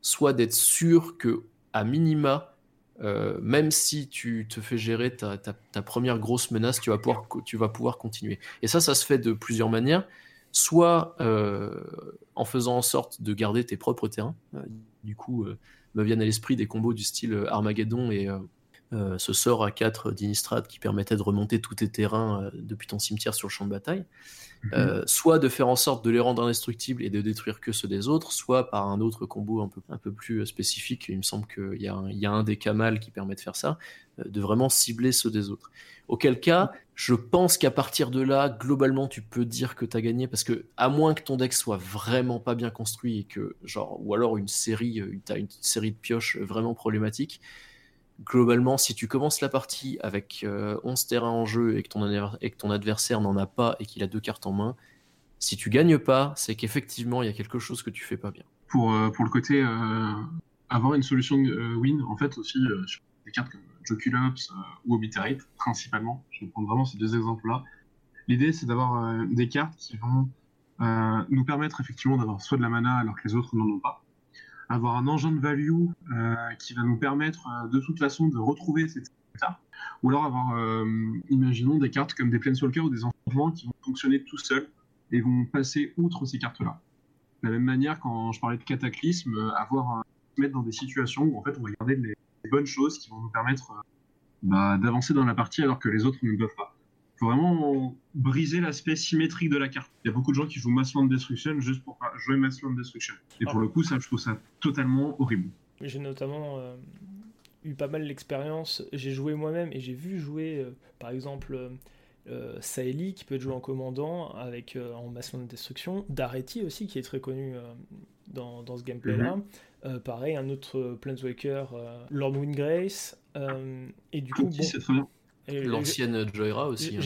Speaker 2: soit d'être sûr que, à minima, euh, même si tu te fais gérer ta, première grosse menace, tu vas, pouvoir, continuer. Et ça, ça se fait de plusieurs manières. Soit euh, en faisant en sorte de garder tes propres terrains. Euh, du coup, me viennent à l'esprit des combos du style Armageddon et ce sort à 4 d'Inistrad qui permettait de remonter tous tes terrains depuis ton cimetière sur le champ de bataille. Euh, soit de faire en sorte de les rendre indestructibles et de détruire que ceux des autres, soit par un autre combo un peu, un peu plus euh, spécifique. Il me semble qu'il y, y, a un des Kamal qui permet de faire ça, euh, de vraiment cibler ceux des autres. Auquel cas, je pense qu'à partir de là, globalement, tu peux dire que tu as gagné parce que, à moins que ton deck soit vraiment pas bien construit et que, genre, ou alors une série, tu as une série de pioches vraiment problématiques, globalement, si tu commences la partie avec 11 euh, terrains en jeu et que ton, adversaire n'en a pas et qu'il a deux cartes en main, si tu gagnes pas, c'est qu'effectivement, il y a quelque chose que tu fais pas bien.
Speaker 3: Pour, euh, pour le côté euh, avoir une solution win, en fait, aussi, sur des cartes comme Joculops ou Obliterate, principalement, je vais prendre vraiment ces deux exemples-là, l'idée, c'est d'avoir des cartes qui vont nous permettre effectivement d'avoir soit de la mana alors que les autres n'en ont pas, avoir un engin de value euh, qui va nous permettre euh, de toute façon de retrouver cette carte, ou alors avoir, euh, imaginons, des cartes comme des Planeswalkers ou des enfants qui vont fonctionner tout seuls et vont passer outre ces cartes-là. De la même manière, quand je parlais de cataclysme, avoir se mettre dans des situations où en fait on va garder les, bonnes choses qui vont nous permettre bah, d'avancer dans la partie alors que les autres ne peuvent pas faut vraiment briser l'aspect symétrique de la carte. Il y a beaucoup de gens qui jouent Massland Destruction juste pour jouer Massland Destruction. Et pour ah. le coup, ça, je trouve ça totalement horrible.
Speaker 1: J'ai notamment euh, eu pas mal l'expérience. J'ai joué moi-même et j'ai vu jouer, euh, par exemple, euh, Saeli qui peut être joué en commandant avec en Massland Destruction. Daretti aussi qui est très connu dans, dans, ce gameplay-là. Mhm. pareil, un autre Planeswalker, Lord Windgrace. et du coup, bon,
Speaker 2: c'est très bien. L'ancienne Joyra aussi.
Speaker 1: Hein,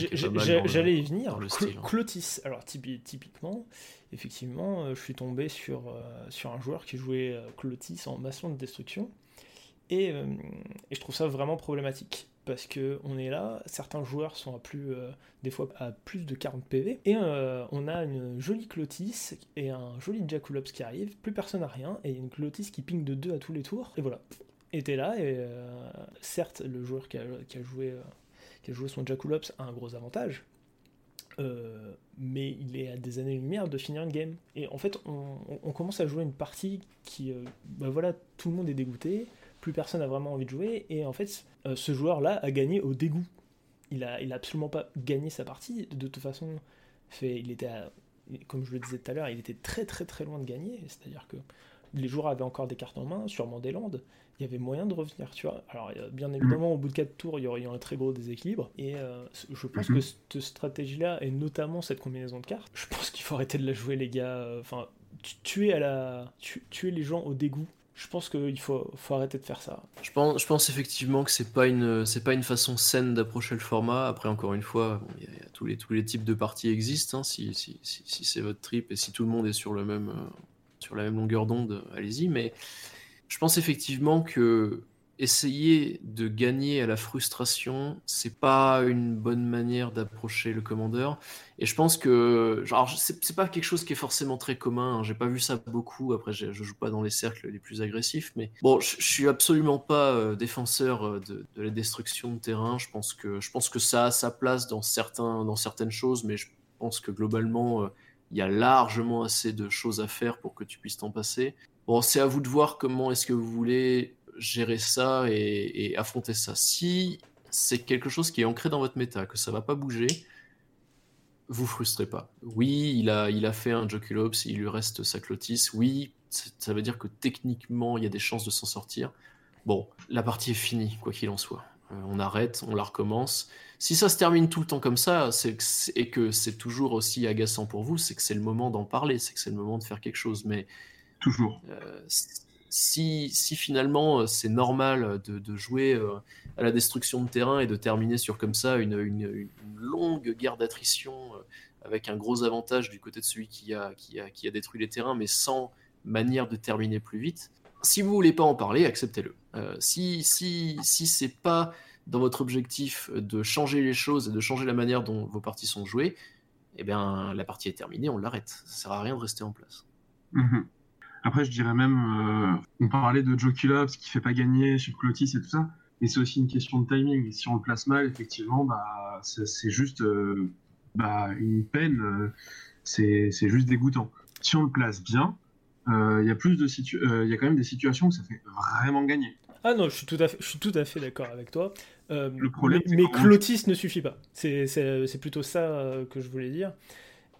Speaker 1: j'allais y venir. Hein. Clotis. Alors typiquement, effectivement, euh, je suis tombé sur, euh, sur un joueur qui jouait euh, Clotis en maçon de destruction. Et, et, je trouve ça vraiment problématique. Parce que on est là, certains joueurs sont à plus, des fois à plus de 40 PV, et on a une jolie Clotis et un joli Jaculops qui arrive, plus personne n'a rien, et une Clotis qui ping de 2 à tous les tours, et voilà était là et certes le joueur qui a, qui a joué qui a joué son Jaculops a un gros avantage, euh, mais il est à des années-lumière de finir une game. Et en fait, on, commence à jouer une partie qui, euh, bah voilà, tout le monde est dégoûté, plus personne n'a vraiment envie de jouer, et en fait, euh, ce joueur-là a gagné au dégoût. Il a, il a absolument pas gagné sa partie. De toute façon, fait, il était, comme je le disais tout à l'heure, il était très très très loin de gagner. C'est-à-dire que les joueurs avaient encore des cartes en main, sûrement des landes, il y avait moyen de revenir, tu vois. Alors, bien évidemment, au bout de 4 tours, il y aurait eu un très gros déséquilibre. Et euh, je pense mhm. que cette stratégie-là, et notamment cette combinaison de cartes, je pense qu'il faut arrêter de la jouer, les gars. Enfin, tuer, à la... tuer les gens au dégoût. Je pense qu'il faut, faut arrêter de faire ça.
Speaker 2: Je pense, je pense effectivement que c'est pas une c'est pas une façon saine d'approcher le format. Après, encore une fois, tous les tous les types de parties existent. Hein. Si, si, si, c'est votre trip et si tout le monde est sur le même euh, sur la même longueur d'onde, allez-y. Mais je pense effectivement que essayer de gagner à la frustration, c'est pas une bonne manière d'approcher le commandeur. Et je pense que, genre, c'est pas quelque chose qui est forcément très commun. Hein. J'ai pas vu ça beaucoup. Après, je joue pas dans les cercles les plus agressifs, mais bon, je, suis absolument pas euh, défenseur euh, de, la destruction de terrain. Je pense que, je pense que ça a sa place dans certains, dans certaines choses, mais je pense que globalement, euh, il y a largement assez de choses à faire pour que tu puisses t'en passer. Bon, c'est à vous de voir comment est-ce que vous voulez gérer ça et, affronter ça. Si c'est quelque chose qui est ancré dans votre méta, que ça va pas bouger, vous frustrez pas. Oui, il a, il a fait un Joculops, il lui reste sa Clotis. Oui, ça veut dire que techniquement, il y a des chances de s'en sortir. Bon, la partie est finie, quoi qu'il en soit. Euh, on arrête, on la recommence. Si ça se termine tout le temps comme ça, et que c'est toujours aussi agaçant pour vous, c'est que c'est le moment d'en parler, c'est que c'est le moment de faire quelque chose. Mais
Speaker 3: toujours.
Speaker 2: Euh, si, finalement euh, c'est normal de, jouer à la destruction de terrain et de terminer sur comme ça une, longue guerre d'attrition avec un gros avantage du côté de celui qui a, qui, a, qui a détruit les terrains, mais sans manière de terminer plus vite, si vous voulez pas en parler, acceptez-le. si si, si c'est pas dans votre objectif de changer les choses et de changer la manière dont vos parties sont jouées, eh bien la partie est terminée, on l'arrête. Ça sert à rien de rester en place.
Speaker 3: Mhm. Après, je dirais même, euh, on parlait de Joe Kulops qui fait pas gagner chez Clotis et tout ça, mais c'est aussi une question de timing. Si on le place mal, effectivement, bah, c'est juste euh, bah, une peine, euh, c'est juste dégoûtant. Si on le place bien, il y a plus de il y a quand même des situations où ça fait vraiment gagner.
Speaker 1: Ah non, je suis tout à fait, je suis tout à fait d'accord avec toi. le problème, mais, mais Clotis ne suffit pas. C'est plutôt ça que je voulais dire.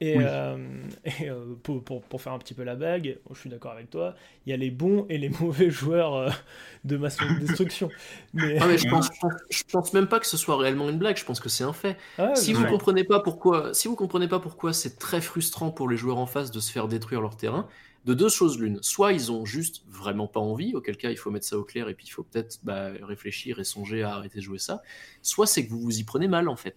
Speaker 1: Et, euh, [LAUGHS] euh, pour, pour, pour, faire un petit peu la bague, je suis d'accord avec toi, il y a les bons et les [LAUGHS] mauvais joueurs euh, de maçon de destruction.
Speaker 2: Mais... Ah, mais je, pense, je, pense, même pas que ce soit réellement une blague, je pense que c'est un fait. Ah, si, vous comprenez pas pourquoi, si vous comprenez pas pourquoi c'est très frustrant pour les joueurs en face de se faire détruire leur terrain, de deux choses l'une. Soit ils ont juste vraiment pas envie, auquel cas il faut mettre ça au clair et puis il faut peut-être bah, réfléchir et songer à arrêter de jouer ça. Soit c'est que vous vous y prenez mal en fait.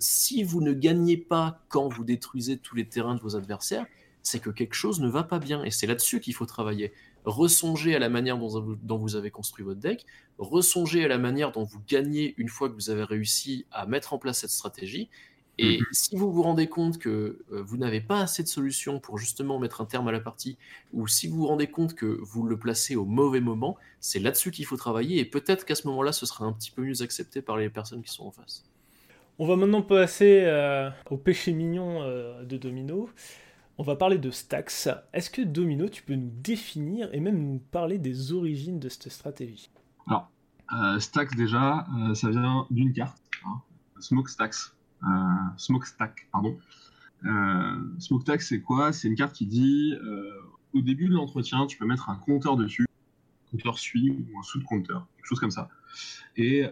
Speaker 2: si vous ne gagnez pas quand vous détruisez tous les terrains de vos adversaires, c'est que quelque chose ne va pas bien et c'est là-dessus qu'il faut travailler. Ressonger à la manière dont, dont vous avez construit votre deck, ressonger à la manière dont vous gagnez une fois que vous avez réussi à mettre en place cette stratégie et mhm. si vous vous rendez compte que euh, vous n'avez pas assez de solutions pour justement mettre un terme à la partie, ou si vous vous rendez compte que vous le placez au mauvais moment, c'est là-dessus qu'il faut travailler, et peut-être qu'à ce moment-là, ce sera un petit peu mieux accepté par les personnes qui sont en face.
Speaker 1: On va maintenant passer euh, au péché mignon euh, de Domino. On va parler de Stax. Est-ce que Domino, tu peux nous définir et même nous parler des origines de cette stratégie?
Speaker 3: Alors, Stax déjà, ça vient d'une carte, hein, Smoke Stax Smokestack, pardon. Euh, Smokestack, c'est quoi? C'est une carte qui dit euh, au début de l'entretien, tu peux mettre un compteur dessus, compteur suit ou un sous-compteur, quelque chose comme ça. Et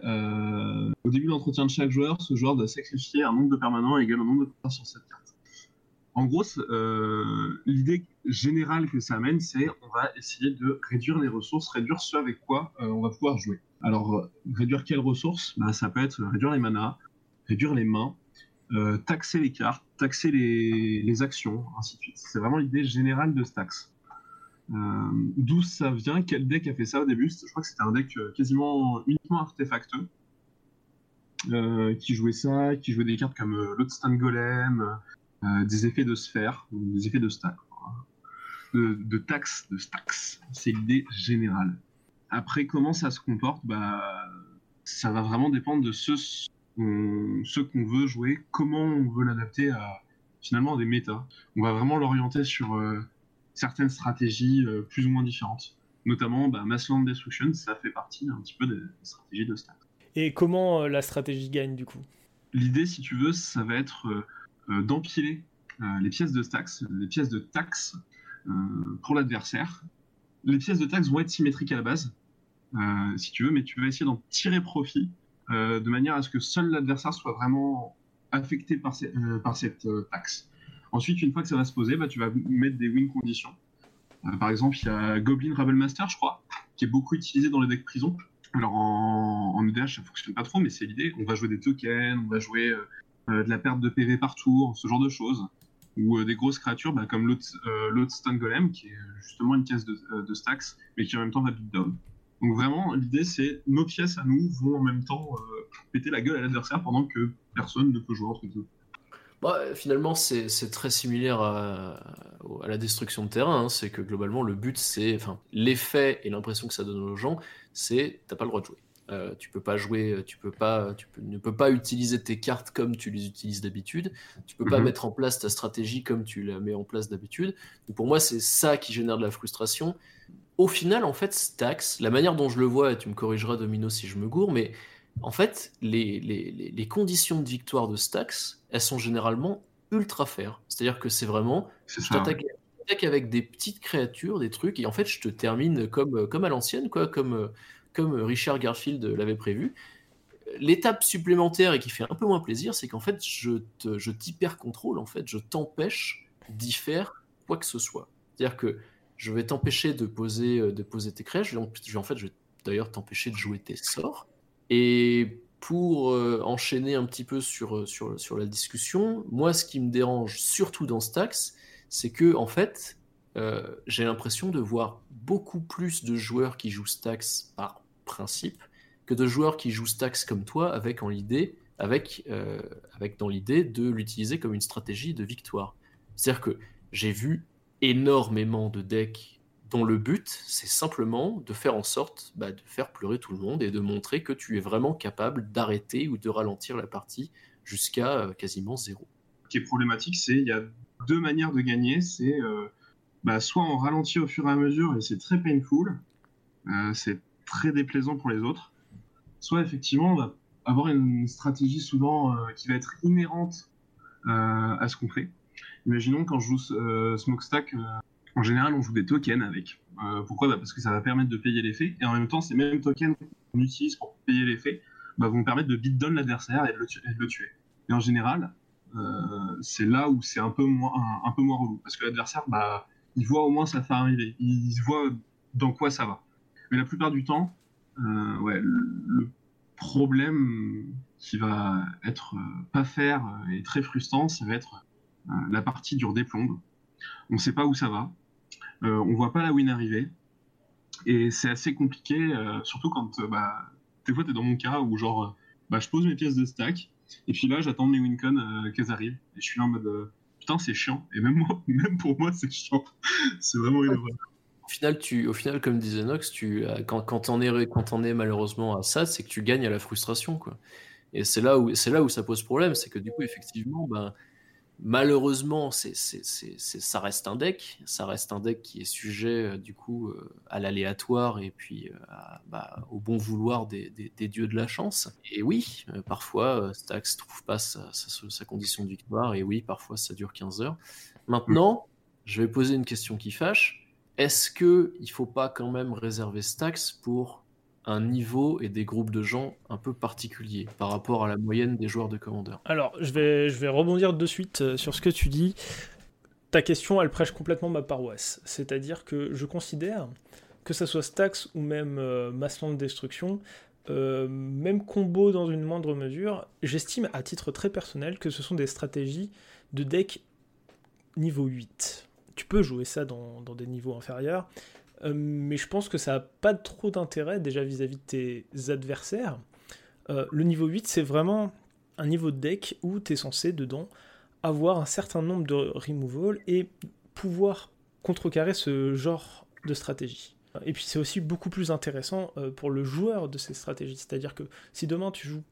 Speaker 3: au début de l'entretien de chaque joueur, ce joueur doit sacrifier un nombre de permanents égal au nombre de compteurs sur cette carte. En gros, l'idée générale que ça amène, c'est on va essayer de réduire les ressources, réduire ce avec quoi on va pouvoir jouer. Alors, réduire quelles ressources? Bah, Ça peut être réduire les manas, réduire les mains, euh, taxer les cartes, taxer les, actions, ainsi de suite. C'est vraiment l'idée générale de Stax. Euh, d'où ça vient Quel deck a fait ça au début? Je crois que c'était un deck euh, quasiment uniquement artefacteux. qui jouait ça, qui jouait des cartes comme Lodestone Golem, des effets de sphère, des effets de stack. De, de taxe, de stacks. C'est l'idée générale. Après, comment ça se comporte? Bah, Ça va vraiment dépendre de ce ce qu'on veut jouer, comment on veut l'adapter à finalement des méta. On va vraiment l'orienter sur euh, certaines stratégies euh, plus ou moins différentes. Notamment, bah, Massland Destruction, ça fait partie un petit peu des stratégies de stats.
Speaker 1: Et comment euh, la stratégie gagne du coup?
Speaker 3: L'idée, si tu veux, ça va être d'empiler les pièces de stacks, les pièces de taxes pour l'adversaire. Les pièces de taxes vont être symétriques à la base, si tu veux, mais tu vas essayer d'en tirer profit euh, de manière à ce que seul l'adversaire soit vraiment affecté par, euh, cette euh, taxe. Ensuite, une fois que ça va se poser, bah, tu vas mettre des win conditions. par exemple, il y a Goblin Rebel Master, je crois, qui est beaucoup utilisé dans les decks prison. Alors en, en EDH, ça fonctionne pas trop, mais c'est l'idée. On va jouer des tokens, on va jouer de la perte de PV par tour, ce genre de choses. Ou des grosses créatures bah, comme Lodestone Golem, qui est justement une caisse de, de, stacks, mais qui en même temps va beat down. Donc vraiment, l'idée c'est nos pièces à nous vont en même temps euh, péter la gueule à l'adversaire pendant que personne ne peut jouer entre eux.
Speaker 2: Bah, finalement, c'est très similaire à, la destruction de terrain. Hein. C'est que globalement, le but, c'est. Enfin, l'effet et l'impression que ça donne aux gens, c'est t'as pas le droit de jouer. Euh, tu peux pas jouer, tu peux pas, tu ne peux pas utiliser tes cartes comme tu les utilises d'habitude. Tu peux pas
Speaker 3: Mhm.
Speaker 2: mettre en place ta stratégie comme tu la mets en place d'habitude. Donc pour moi, c'est ça qui génère de la frustration. Au final, en fait, Stax, la manière dont je le vois, et tu me corrigeras Domino si je me gourre, mais en fait, les, les, les- les conditions de victoire de Stax, elles sont généralement ultra fair. C'est-à-dire que c'est vraiment
Speaker 3: C'est
Speaker 2: je t'attaque avec des petites créatures, des trucs, et en fait, je te termine comme, comme à l'ancienne, quoi, comme, comme Richard Garfield l'avait prévu. L'étape supplémentaire et qui fait un peu moins plaisir, c'est qu'en fait, je te, je t'hyper-contrôle, en fait, je t'empêche d'y faire quoi que ce soit. C'est-à-dire que je vais t'empêcher de poser, euh, de poser tes créations, je vais en- fait, je vais d'ailleurs t'empêcher de jouer tes sorts. Et pour euh, enchaîner un petit peu sur, euh, sur, sur la discussion, moi, ce qui me dérange surtout dans Stax, c'est que en fait, j'ai l'impression de voir beaucoup plus de joueurs qui jouent Stax par principe que de joueurs qui jouent Stax comme toi avec en l'idée, avec, avec dans l'idée de l'utiliser comme une stratégie de victoire. C'est-à-dire que j'ai vu énormément de decks dont le but, c'est simplement de faire en sorte bah, de faire pleurer tout le monde et de montrer que tu es vraiment capable d'arrêter ou de ralentir la partie jusqu'à euh, quasiment zéro.
Speaker 3: Ce qui est problématique, c'est il y a deux manières de gagner. C'est euh, bah, soit on ralentit au fur et à mesure et c'est très painful, euh, c'est très déplaisant pour les autres. Soit effectivement on va avoir une stratégie souvent qui va être inhérente à ce qu'on fait. Imaginons quand je joue euh, Smokestack, euh, en général on joue des tokens avec. Euh, pourquoi? Bah, Parce que ça va permettre de payer l'effet et en même temps ces mêmes tokens qu'on utilise pour payer l'effet bah, vont permettre de beat down l'adversaire et, de le tuer. Et en général, c'est là où c'est un peu moins un, peu moins relou parce que l'adversaire bah il voit au moins ça faire arriver il, voit dans quoi ça va mais la plupart du temps ouais le, problème qui va être pas faire et très frustrant ça va être la partie dure des plombes on sait pas où ça va euh, on voit pas la win arriver et c'est assez compliqué euh, surtout quand euh, bah des fois t'es dans mon cas où genre euh, bah je pose mes pièces de stack et puis là, j'attends mes wincon euh, qu'elles arrivent. Et je suis là en mode euh, putain, c'est chiant. Et même moi, [LAUGHS] pour moi, c'est chiant. [LAUGHS] c'est vraiment horreur.
Speaker 2: Au final, tu, au final, comme disait Nox, tu, euh, quand, quand t'en es, quand es malheureusement à ça, c'est que tu gagnes à la frustration, quoi. Et c'est là où, là où ça pose problème, c'est que du coup, effectivement, ben, malheureusement, ça reste un deck, ça reste un deck qui est sujet euh, du coup euh, à l'aléatoire et puis euh, bah, au bon vouloir des, dieux de la chance. Et oui, parfois Stax trouve pas sa condition de victoire et oui, parfois ça dure 15 heures. Maintenant, je vais poser une question qui fâche. Est-ce que il faut pas quand même réserver Stax pour un niveau et des groupes de gens un peu particuliers par rapport à la moyenne des joueurs de Commander
Speaker 1: Alors, je vais, rebondir de suite euh, sur ce que tu dis. Ta question, elle prêche complètement ma paroisse. C'est-à-dire que je considère que ça soit Stax ou même euh, Massland de Destruction, euh, même combo dans une moindre mesure, j'estime à titre très personnel que ce sont des stratégies de deck niveau 8. Tu peux jouer ça dans, dans des niveaux inférieurs, euh, mais je pense que ça n'a pas trop d'intérêt déjà vis-à-vis de tes adversaires. Euh, le niveau 8, c'est vraiment un niveau de deck où tu es censé dedans avoir un certain nombre de removal et pouvoir contrecarrer ce genre de stratégie. Et puis c'est aussi beaucoup plus intéressant euh, pour le joueur de ces stratégies. C'est-à-dire que si demain tu joues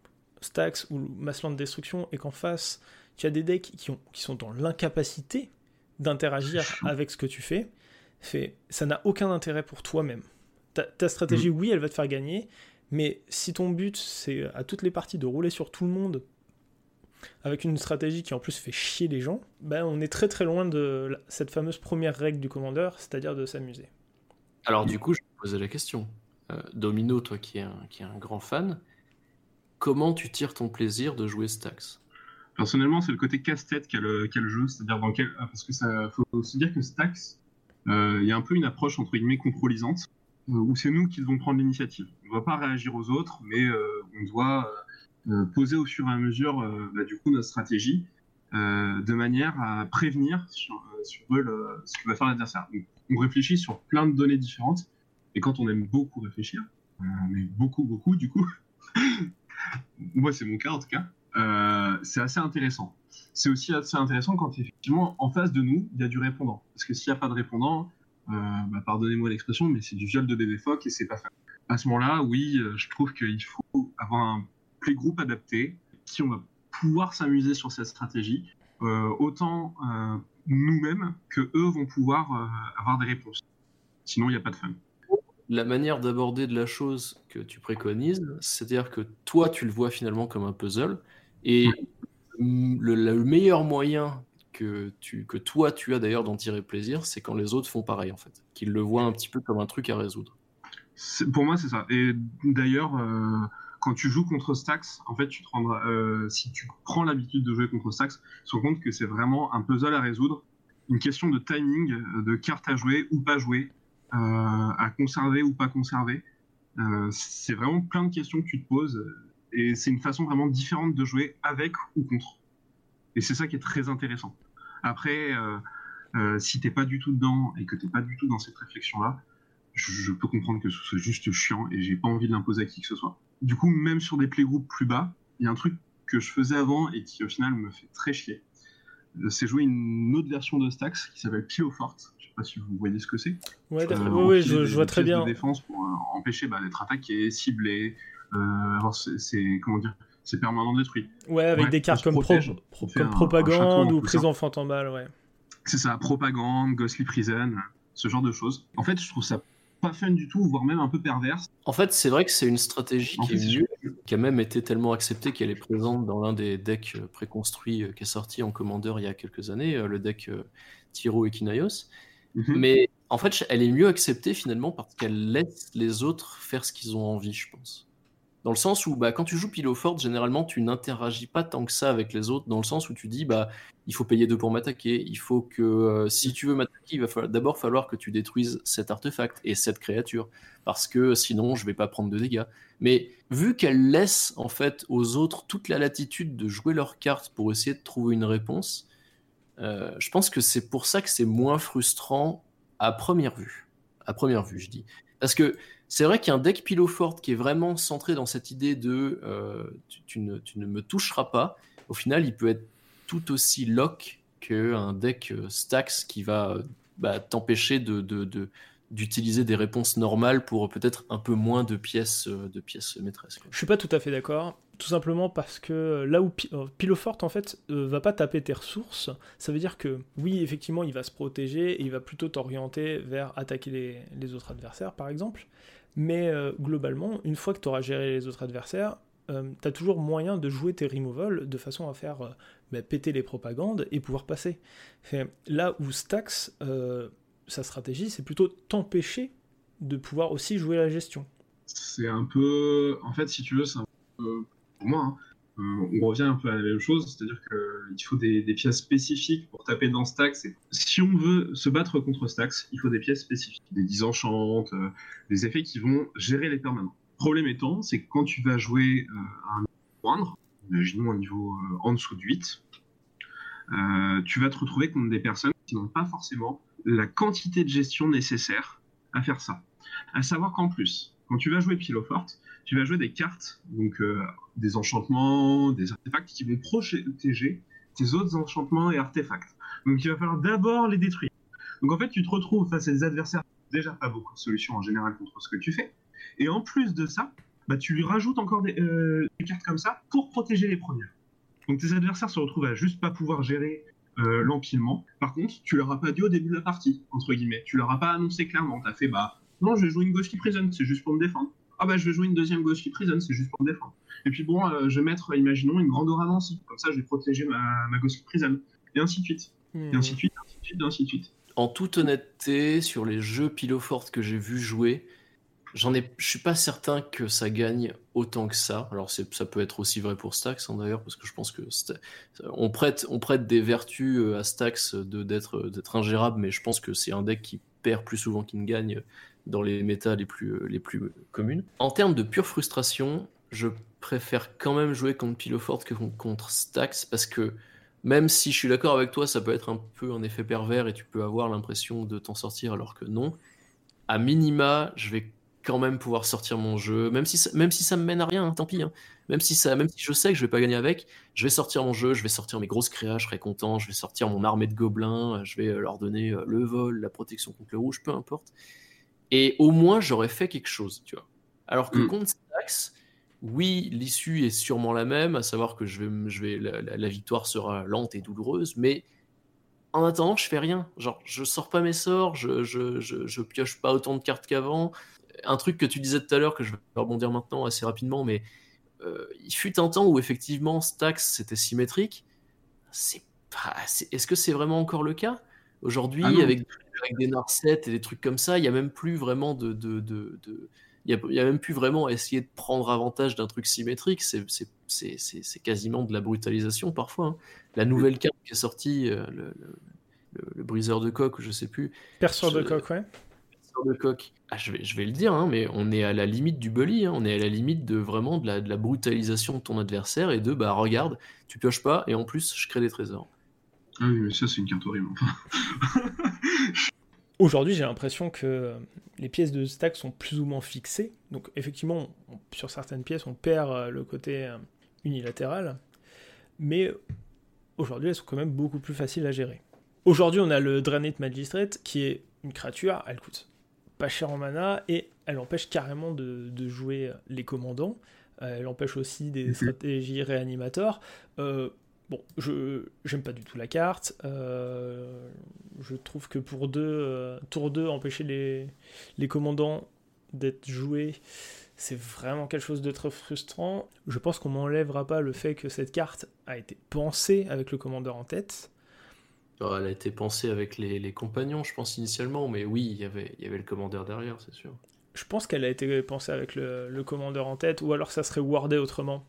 Speaker 1: Stax ou Massland de Destruction et qu'en face tu as des decks qui, ont, qui sont dans l'incapacité d'interagir avec ce que tu fais, fait, ça n'a aucun intérêt pour toi-même. Ta, ta stratégie, oui, elle va te faire gagner, mais si ton but c'est à toutes les parties de rouler sur tout le monde avec une stratégie qui en plus fait chier les gens, ben on est très très loin de la- cette fameuse première règle du commandeur, c'est-à-dire de s'amuser.
Speaker 2: Alors du coup, je vais poser la question. Euh, Domino, toi qui es, un, qui est un grand fan, comment tu tires ton plaisir de jouer Stax
Speaker 3: Personnellement, c'est le côté casse-tête qu'a le, qu'a le jeu, c'est-à-dire dans quel, ah, parce que ça faut se dire que Stax, euh, il y a un peu une approche entre guillemets contrôlisante, euh, où c'est nous qui devons prendre l'initiative. On ne doit pas réagir aux autres, mais euh, on doit euh, poser au fur et à mesure, euh, bah, du coup, notre stratégie, euh, de manière à prévenir sur, euh, ce que va faire l'adversaire. On réfléchit sur plein de données différentes, et quand on aime beaucoup réfléchir, euh, mais beaucoup, beaucoup, du coup, [LAUGHS] moi c'est mon cas en tout cas, euh, c'est assez intéressant. C'est aussi assez intéressant quand effectivement en face de nous il y a du répondant. Parce que s'il n'y a pas de répondant, euh, bah, pardonnez-moi l'expression, mais c'est du viol de bébé phoque et c'est pas fait. À ce moment-là, oui, je trouve qu'il faut avoir un playgroup adapté qui on va pouvoir s'amuser sur cette stratégie, autant nous-mêmes que eux vont pouvoir avoir des réponses. Sinon, il n'y a pas de fun
Speaker 2: la manière d'aborder de la chose que tu préconises, c'est-à-dire que toi, tu le vois finalement comme un puzzle, et le, meilleur moyen que, tu, que toi, tu as d'ailleurs d'en tirer plaisir, c'est quand les autres font pareil, en fait, qu'ils le voient un petit peu comme un truc à résoudre.
Speaker 3: Pour moi, c'est ça. Et d'ailleurs, euh, quand tu joues contre Stax, en fait, tu te rendras, euh, si tu prends l'habitude de jouer contre Stax, tu te rends compte que c'est vraiment un puzzle à résoudre, une question de timing, de cartes à jouer ou pas jouer, euh, à conserver ou pas conserver. Euh, c'est vraiment plein de questions que tu te poses et c'est une façon vraiment différente de jouer avec ou contre. Et c'est ça qui est très intéressant. Après, euh, si t'es pas du tout dedans et que t'es pas du tout dans cette réflexion-là, je, peux comprendre que ce soit juste chiant et j'ai pas envie de l'imposer à qui que ce soit. Du coup, même sur des playgroupes plus bas, il y a un truc que je faisais avant et qui au final me fait très chier. C'est jouer une autre version de Stax qui s'appelle Pilo Forte sais pas si vous voyez ce que c'est.
Speaker 1: Ouais, oui, je, vois très bien.
Speaker 3: De défense pour euh, empêcher bah, d'être attaqué, ciblé, euh, c'est comment dire, c'est permanent détruit.
Speaker 1: Ouais, avec des cartes comme, propagande ou prise enfant en balle, ouais.
Speaker 3: C'est ça, propagande, ghostly prison, ce genre de choses. En fait, je trouve ça pas fun du tout, voire même un peu perverse.
Speaker 2: En fait, c'est vrai que c'est une stratégie qui est qui a même été tellement acceptée qu'elle est présente dans l'un des decks euh, préconstruits qui est sorti en commandeur il y a quelques années, le deck Tiro Equinaios. Mhm. Mais en fait, elle est mieux acceptée finalement parce qu'elle laisse les autres faire ce qu'ils ont envie, je pense. Dans le sens où, bah, quand tu joues Pilo Forte, généralement, tu n'interagis pas tant que ça avec les autres, dans le sens où tu dis, bah, il faut payer deux pour m'attaquer, il faut que, euh, si tu veux m'attaquer, il va d'abord falloir que tu détruises cet artefact et cette créature, parce que sinon, je vais pas prendre de dégâts. Mais vu qu'elle laisse, en fait, aux autres toute la latitude de jouer leurs cartes pour essayer de trouver une réponse, euh, je pense que c'est pour ça que c'est moins frustrant à première vue. À première vue, je dis. Parce que c'est vrai y a deck pilo qui est vraiment centré dans cette idée de euh, tu, ne, me toucheras pas. Au final, il peut être tout aussi lock qu'un deck euh, Stacks qui va bah, t'empêcher d'utiliser des réponses normales pour peut-être un peu moins de pièces, de pièces maîtresses.
Speaker 1: Je suis pas tout à fait d'accord tout simplement parce que euh, là où euh, Pilofort en fait euh, va pas taper tes ressources, ça veut dire que oui effectivement il va se protéger et il va plutôt t'orienter vers attaquer les, autres adversaires par exemple, mais globalement une fois que tu auras géré les autres adversaires, tu as toujours moyen de jouer tes removals de façon à faire bah, péter les propagandes et pouvoir passer. là où Stax, sa stratégie c'est plutôt t'empêcher de pouvoir aussi jouer la gestion.
Speaker 3: C'est un peu, en fait si tu veux c'est un peu moi, hein. Euh, on revient un peu à la même chose, c'est-à-dire qu'il faut des, pièces spécifiques pour taper dans Stax. Si on veut se battre contre Stax, il faut des pièces spécifiques, des disenchantes, euh, des effets qui vont gérer les permanents. Problème étant, c'est que quand tu vas jouer euh, à un niveau moindre, imaginons un niveau en dessous de 8, tu vas te retrouver contre des personnes qui n'ont pas forcément la quantité de gestion nécessaire à faire ça. À savoir qu'en plus, quand tu vas jouer Pilo Forte, tu vas jouer des cartes, donc euh, des enchantements, des artefacts qui vont protéger tes autres enchantements et artefacts. Donc il va falloir d'abord les détruire. Donc en fait, tu te retrouves face à des adversaires déjà pas beaucoup de solutions en général contre ce que tu fais. Et en plus de ça, bah, tu lui rajoutes encore des, euh, cartes comme ça pour protéger les premières. Donc tes adversaires se retrouvent à juste pas pouvoir gérer euh, l'empilement. Par contre, tu leur as pas dit au début de la partie, entre guillemets. Tu leur as pas annoncé clairement. Tu as fait, bah non, je vais jouer une Ghostly Prison, c'est juste pour me défendre ah bah je vais jouer une deuxième Ghostly Prison, c'est juste pour me défendre. Et puis bon, euh, je vais mettre, imaginons, une grande oramancie, comme ça je vais protéger ma, ma Ghostly Prison, et ainsi de suite. Et ainsi de suite, ainsi de suite, ainsi de suite.
Speaker 2: En toute honnêteté, sur les jeux Pilofort que j'ai vu jouer, j'en ai, je suis pas certain que ça gagne autant que ça. Alors ça peut être aussi vrai pour Stax hein, d'ailleurs, parce que je pense que on prête, on prête des vertus euh, à Stax de d'être d'être ingérable, mais je pense que c'est un deck qui perd plus souvent qu'il ne gagne dans les méta les plus, euh, les plus communes. En termes de pure frustration, je préfère quand même jouer contre Pilofort que contre Stax parce que même si je suis d'accord avec toi, ça peut être un peu un effet pervers et tu peux avoir l'impression de t'en sortir alors que non. À minima, je vais quand même pouvoir sortir mon jeu, même si ça, même si ça me mène à rien, hein, tant pis. Hein. Même si ça, même si je sais que je vais pas gagner avec, je vais sortir mon jeu, je vais sortir mes grosses créas, je serai content, je vais sortir mon armée de gobelins, je vais euh, leur donner euh, le vol, la protection contre le rouge, peu importe. Et au moins, j'aurais fait quelque chose, tu vois. Alors que
Speaker 3: Mm.
Speaker 2: contre Stax, oui, l'issue est sûrement la même, à savoir que je vais, je vais, la, la- la victoire sera lente et douloureuse, mais en attendant, je fais rien. Genre, je sors pas mes sorts, je, je, je, je pioche pas autant de cartes qu'avant. Un truc que tu disais tout à l'heure, que je vais rebondir maintenant assez rapidement, mais euh, il fut un temps où effectivement Stax c'était symétrique. C'est pas, est-ce que c'est vraiment encore le cas? Aujourd'hui
Speaker 3: Ah
Speaker 2: avec, avec des Narset et des trucs comme ça Il y a même plus vraiment de, de, de, de- il y a, même plus vraiment à essayer de prendre avantage d'un truc symétrique. C'est, c'est, c'est, c'est, c'est quasiment de la brutalisation parfois. hein. La nouvelle carte qui est sortie, euh, le, le, le- le briseur de coque, je sais plus,
Speaker 1: Perceur de
Speaker 2: Je-
Speaker 1: coq, ouais.
Speaker 2: Briseur de coque. Ah, je, vais, je vais le dire, hein, mais on est à la limite du bully. hein. On est à la limite de vraiment de la, de la brutalisation de ton adversaire et de bah regarde, tu pioches pas et en plus je crée des trésors.
Speaker 3: Ah oui, mais ça, c'est une carte horrible. Enfin. [LAUGHS]
Speaker 1: Aujourd'hui, j'ai l'impression que les pièces de stack sont plus ou moins fixées. Donc, effectivement, on- sur certaines pièces, on perd euh, le côté euh, unilatéral. Mais aujourd'hui, elles sont quand même beaucoup plus faciles à gérer. Aujourd'hui, on a le Draenei Magistrate, qui est une créature, elle coûte pas cher en mana, et elle empêche carrément de, de jouer les commandants. Euh, elle empêche aussi des
Speaker 3: Mhm.
Speaker 1: stratégies réanimateurs. Euh, bon, je j'aime pas du tout la carte. Euh, je trouve que pour deux, euh, tour 2, empêcher les, les commandants d'être joués, c'est vraiment quelque chose de très frustrant. Je pense qu'on m'enlèvera pas le fait que cette carte a été pensée avec le commandeur en tête.
Speaker 2: Alors, elle a été pensée avec les, les compagnons, je pense initialement, mais oui, il y avait, il y avait le commandeur derrière, c'est sûr.
Speaker 1: Je pense qu'elle a été pensée avec le, le commandeur en tête, ou alors ça serait wordé autrement.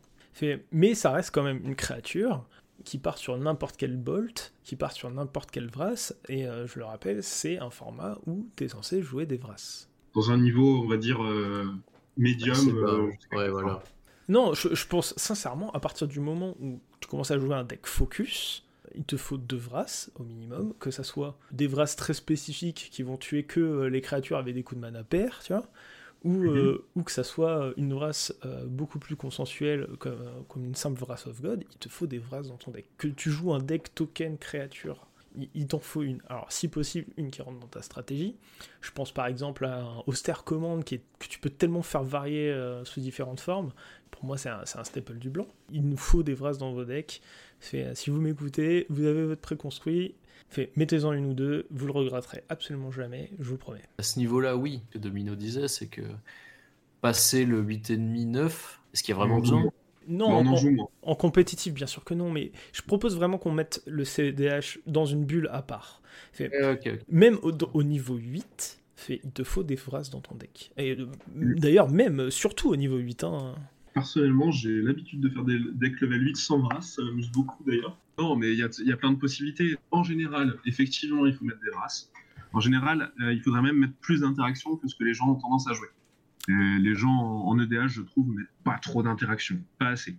Speaker 1: Mais ça reste quand même une créature qui part sur n'importe quel bolt, qui part sur n'importe quel vras, et euh, je le rappelle, c'est un format où tu es censé jouer des vras.
Speaker 3: Dans un niveau, on va dire, euh, médium.
Speaker 2: Pas-
Speaker 3: euh,
Speaker 2: ouais, voilà.
Speaker 1: Non, je, je pense sincèrement, à partir du moment où tu commences à jouer un deck focus, il te faut deux Vras au minimum, que ça soit des Vras très spécifiques qui vont tuer que les créatures avec des coups de mana pair, tu vois, ou, euh, ou que ça soit une Vras euh, beaucoup plus consensuelle comme, euh, comme une simple Vras of God, il te faut des Vras dans ton deck. Que tu joues un deck token créature, il, il t'en faut une. Alors, si possible, une qui rentre dans ta stratégie. Je pense par exemple à un Auster Command qui est- que tu peux tellement faire varier euh, sous différentes formes. Pour moi, c'est un, staple du blanc. Il nous faut des Vras dans vos decks. Si vous m'écoutez, vous avez votre préconstruit. Fait, mettez-en une ou deux, vous le regretterez absolument jamais, je vous le promets.
Speaker 2: À ce niveau-là, oui, ce que Domino disait, c'est que passer le 8,5, 9, est-ce qu'il y a vraiment besoin?
Speaker 3: joue-
Speaker 1: Non,
Speaker 3: on en
Speaker 1: compétitif, bien sûr que non, mais je propose vraiment qu'on mette le CDH dans une bulle à part. Fait,
Speaker 2: Eh,
Speaker 1: même au, au niveau 8, fait, il te faut des Vras dans ton deck. Et euh, d'ailleurs, même, surtout au niveau 8, hein,
Speaker 3: Personnellement, j'ai l'habitude de faire des decks level 8 sans Vras, ça m'amuse beaucoup d'ailleurs. Non, mais il y a, il y a plein de possibilités. En général, effectivement, il faut mettre des Vras. En général, euh, il faudrait même mettre plus d'interactions que ce que les gens ont tendance à jouer. Et les gens en EDH, je trouve, mettent pas trop d'interactions, pas assez.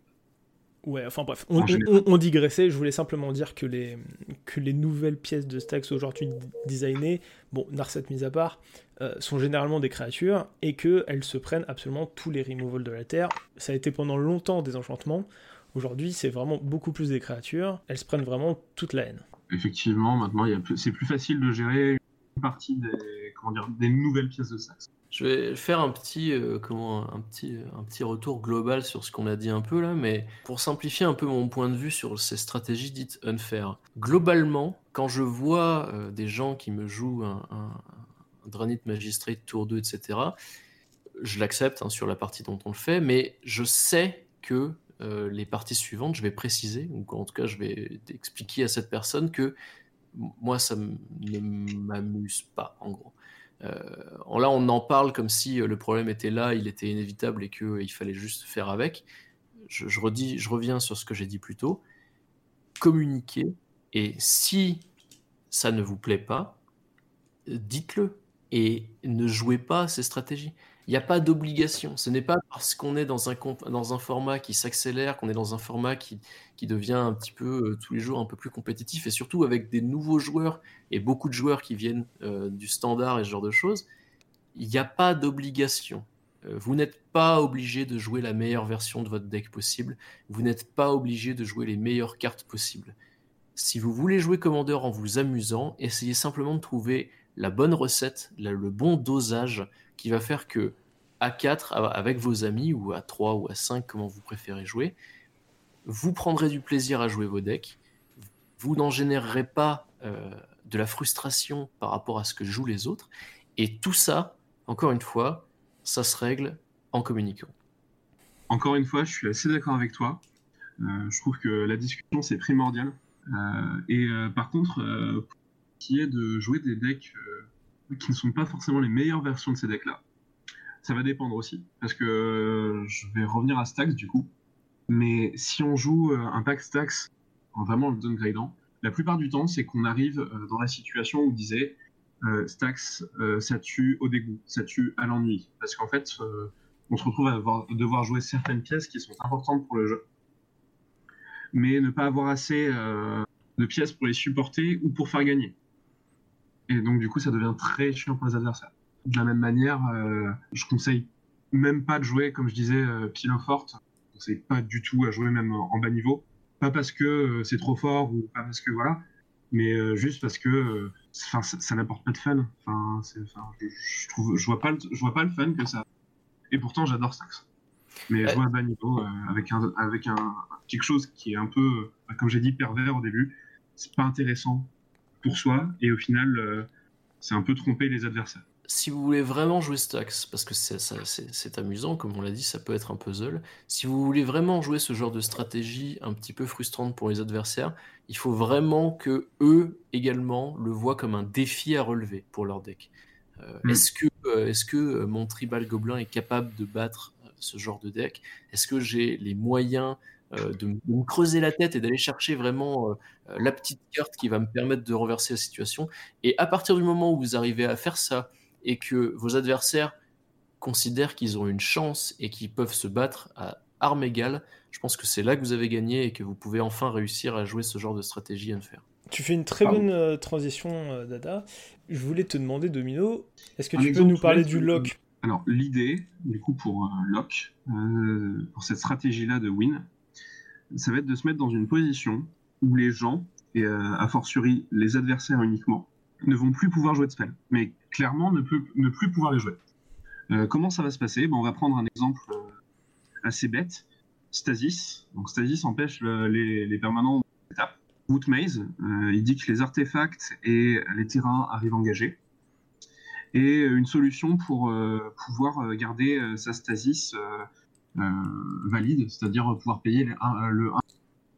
Speaker 1: Ouais, enfin bref, on, on- digressait, je voulais simplement dire que les, que les nouvelles pièces de stacks aujourd'hui designées, bon, Narset mis à part, euh, sont généralement des créatures et qu'elles se prennent absolument tous les removals de la Terre. Ça a été pendant longtemps des enchantements, aujourd'hui c'est vraiment beaucoup plus des créatures, elles se prennent vraiment toute la haine.
Speaker 3: Effectivement, maintenant, c'est plus facile de gérer une partie des, comment dire, des nouvelles pièces de Saxe.
Speaker 2: Je vais faire un petit, euh, comment, un, petit, un petit retour global sur ce qu'on a dit un peu là, mais pour simplifier un peu mon point de vue sur ces stratégies dites unfair. Globalement, quand je vois euh, des gens qui me jouent un Dranit Magistrate tour 2, etc., je l'accepte hein, sur la partie dont on le fait, mais je sais que euh, les parties suivantes, je vais préciser, ou en tout cas je vais expliquer à cette personne que moi ça ne m'amuse pas, en gros. Euh, là, on en parle comme si euh, le problème était là, il était inévitable et qu'il fallait juste faire avec. Je, redis, je reviens sur ce que j'ai dit plus tôt. Communiquer, et si ça ne vous plaît pas, euh, dites-le et ne jouez pas ces stratégies. Il n'y a pas d'obligation. Ce n'est pas parce qu'on est dans un, dans un format qui s'accélère, qu'on est dans un format qui, qui devient un petit peu euh, tous les jours un peu plus compétitif, et surtout avec des nouveaux joueurs et beaucoup de joueurs qui viennent euh, du standard et ce genre de choses. Il n'y a pas d'obligation. Euh, vous n'êtes pas obligé de jouer la meilleure version de votre deck possible. Vous n'êtes pas obligé de jouer les meilleures cartes possibles. Si vous voulez jouer commandeur en vous amusant, essayez simplement de trouver la bonne recette, le bon dosage qui va faire que à 4 avec vos amis ou à 3 ou à 5, comment vous préférez jouer. Vous prendrez du plaisir à jouer vos decks. Vous n'en générerez pas euh, de la frustration par rapport à ce que jouent les autres. Et tout ça, encore une fois, ça se règle en communiquant.
Speaker 3: Encore une fois, je suis assez d'accord avec toi. Euh, je trouve que la discussion, c'est primordial. Euh, et par contre, qui est de jouer des decks qui ne sont pas forcément les meilleures versions de ces decks-là, ça va dépendre aussi. Parce que je vais revenir à Stax du coup. Mais si on joue euh, un pack Stax en vraiment le downgradant, la plupart du temps, c'est qu'on arrive euh, dans la situation où on disait euh, Stax, ça tue au dégoût, ça tue à l'ennui. Parce qu'en fait, on se retrouve à devoir jouer certaines pièces qui sont importantes pour le jeu, mais ne pas avoir assez de pièces pour les supporter ou pour faire gagner. Et donc, du coup, ça devient très chiant pour les adversaires. De la même manière, je conseille même pas de jouer, comme je disais, Pile Forte conseille pas du tout à jouer même en, bas niveau. Pas parce que euh, c'est trop fort ou pas parce que voilà, mais euh, juste parce que euh, ça, ça n'apporte pas de fun. Enfin, je, je, trouve, je vois pas, le, je vois pas le fun que ça. Et pourtant, j'adore Stax. Mais jouer à bas niveau avec un, avec un quelque chose qui est un peu, comme j'ai dit, pervers au début, c'est pas intéressant pour soi et au final, c'est un peu tromper les adversaires
Speaker 2: si vous voulez vraiment jouer Stax, parce que c'est amusant, comme on l'a dit, ça peut être un puzzle. Si vous voulez vraiment jouer ce genre de stratégie un petit peu frustrante pour les adversaires, il faut vraiment que eux également le voient comme un défi à relever pour leur deck. Euh, mm. Est-ce que, euh, est que euh, mon tribal gobelin est capable de battre ce genre de deck? Est-ce que j'ai les moyens de, me creuser la tête et d'aller chercher vraiment la petite carte qui va me permettre de renverser la situation Et à partir du moment où vous arrivez à faire ça, et que vos adversaires considèrent qu'ils ont une chance et qu'ils peuvent se battre à armes égales, je pense que c'est là que vous avez gagné et que vous pouvez enfin réussir à jouer ce genre de stratégie à faire.
Speaker 1: Tu fais une très bonne euh, transition, euh, Dada. Je voulais te demander, Domino, est-ce que tu peux nous parler du lock?
Speaker 3: Alors, l'idée, du coup, pour un lock, euh, pour cette stratégie-là de win, ça va être de se mettre dans une position où les gens, et a fortiori les adversaires uniquement, ne vont plus pouvoir jouer de spell, mais clairement ne, peut, ne plus pouvoir les jouer. Euh, comment ça va se passer? Ben, On va prendre un exemple euh, assez bête. Stasis. Donc Stasis empêche les, les, permanents d'étape. Root Maze, euh, il dit que les artefacts et les terrains arrivent engagés. Et une solution pour pouvoir garder sa stasis valide, c'est-à-dire pouvoir payer le 1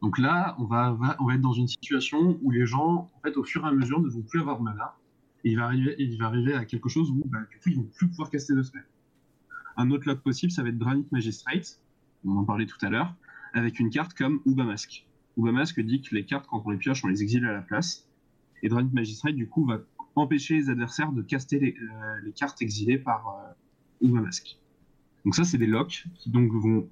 Speaker 3: donc là, on va, on va être dans une situation où les gens, au fur et à mesure, ne vont plus avoir de mana. Il va arriver, il va arriver à quelque chose où, bah, du coup, ils vont plus pouvoir caster de spells. Un autre lock possible, ça va être Granite Magistrate, on en parlait tout à l'heure, avec une carte comme Ubamask. Ubamask dit que les cartes, quand on les pioche, on les exile à la place. Et Granite Magistrate, du coup, va empêcher les adversaires de caster les, euh, cartes exilées par euh, Ubamask. Donc ça, c'est des locks qui donc vont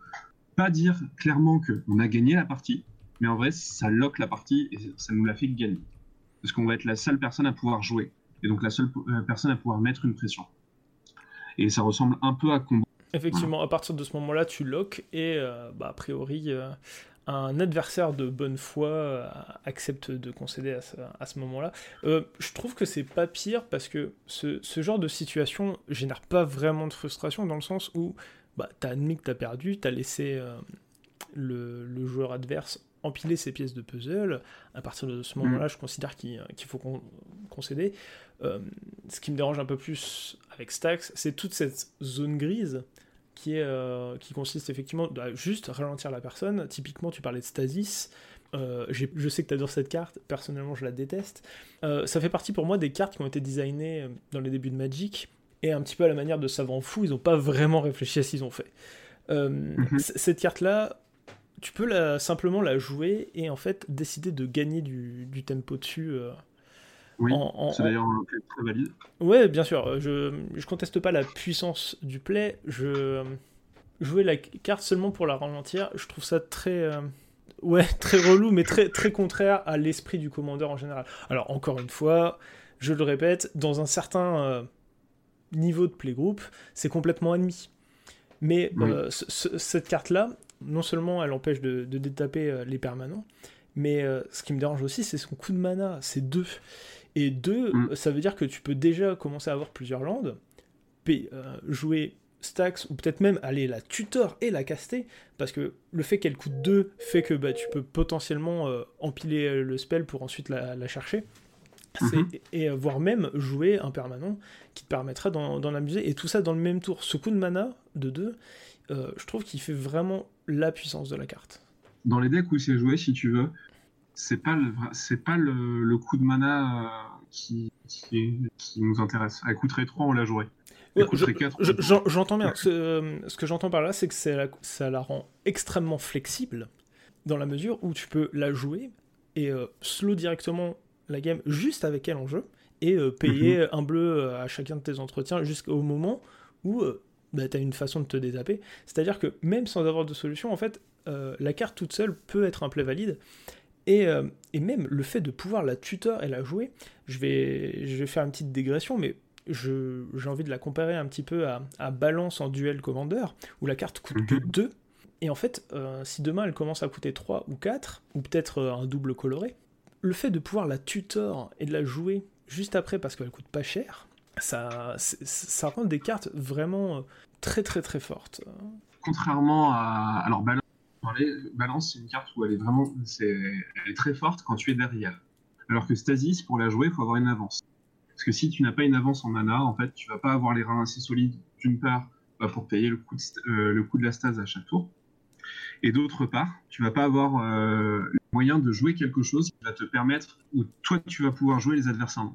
Speaker 3: pas dire clairement qu'on a gagné la partie, mais en vrai, ça lock la partie et ça nous la fait gagner. Parce qu'on va être la seule personne à pouvoir jouer. Et donc la seule euh, personne à pouvoir mettre une pression. Et ça ressemble un peu à combat.
Speaker 1: Effectivement, à partir de ce moment-là, tu lock et euh, bah, a priori, euh, un adversaire de bonne foi accepte de concéder à ce, à ce moment-là. je trouve que c'est pas pire parce que ce, ce, genre de situation génère pas vraiment de frustration dans le sens où bah, t'as admis que t'as perdu, t'as laissé le, le, joueur adverse empiler ces pièces de puzzle. À partir de ce moment-là, mm. je considère qu'il faut concéder. Euh, ce qui me dérange un peu plus avec Stax, c'est toute cette zone grise qui, est, euh, qui consiste effectivement à juste ralentir la personne. Typiquement, tu parlais de Stasis. Euh, je sais que tu adores cette carte, personnellement je la déteste. ça fait partie pour moi des cartes qui ont été designées dans les débuts de Magic, et un petit peu à la manière de Savant Fou, ils n'ont pas vraiment réfléchi à ce qu'ils ont fait. Mm-hmm. Cette carte-là, tu peux la, simplement la jouer et en fait décider de gagner du, tempo dessus. Euh,
Speaker 3: oui, c'est d'ailleurs très valide.
Speaker 1: Ouais, bien sûr. Je, je conteste pas la puissance du play. Je jouer la carte seulement pour la ralentir, je trouve ça très. Euh, ouais, [LAUGHS] très relou, mais très, très contraire à l'esprit du commandeur en général. Alors, encore une fois, je le répète, dans un certain euh, niveau de playgroup, c'est complètement admis. Mais cette carte-là, non seulement elle empêche de, détaper euh, les permanents, mais euh, ce qui me dérange aussi, c'est son coup de mana, c'est deux. Et deux, mm. ça veut dire que tu peux déjà commencer à avoir plusieurs landes, euh, jouer Stax, ou peut-être même aller la tutor et la caster, parce que le fait qu'elle coûte 2 fait que bah, tu peux potentiellement euh, empiler euh, le spell pour ensuite la, chercher. Mhm. Et voire même jouer un permanent qui te permettra d'en amuser. Et tout ça dans le même tour. Ce coup de mana de 2, je trouve qu'il fait vraiment la puissance de la carte.
Speaker 3: Dans les decks où c'est joué, si tu veux, c'est pas le, c'est pas le, coup de mana qui, qui, nous intéresse. Elle coûterait 3, on la jouerait.
Speaker 1: J'entends bien. Ce, ce que j'entends par là, c'est que ça la rend extrêmement flexible dans la mesure où tu peux la jouer et euh, slow directement la game juste avec elle en jeu et euh, payer mhm. un bleu euh, à chacun de tes entretiens jusqu'au moment où bah, tu as une façon de te désaper. C'est-à-dire que même sans avoir de solution, en fait, la carte toute seule peut être un play valide. Et, et, même le fait de pouvoir la tutor et la jouer, je vais, je vais faire une petite dégression, mais j'ai envie de la comparer un petit peu à, Balance en duel Commander, où la carte coûte que 2. Mhm. Et en fait, euh, si demain elle commence à coûter 3 ou 4, ou peut-être euh, un double coloré, le fait de pouvoir la tutor et de la jouer juste après parce qu'elle coûte pas cher, ça, ça rend des cartes vraiment euh, très très très fortes.
Speaker 3: Contrairement à. Alors, Balance, Balance c'est une carte où elle est vraiment. elle est très forte quand tu es derrière. Alors que Stasis, pour la jouer, il faut avoir une avance. Parce que si tu n'as pas une avance en mana, en fait, tu vas pas avoir les reins assez solides, d'une part, bah, pour payer le coût, de, euh, de la stase à chaque tour, et d'autre part, tu vas pas avoir euh, le moyen de jouer quelque chose qui va te permettre, ou toi, tu vas pouvoir jouer les adversaires.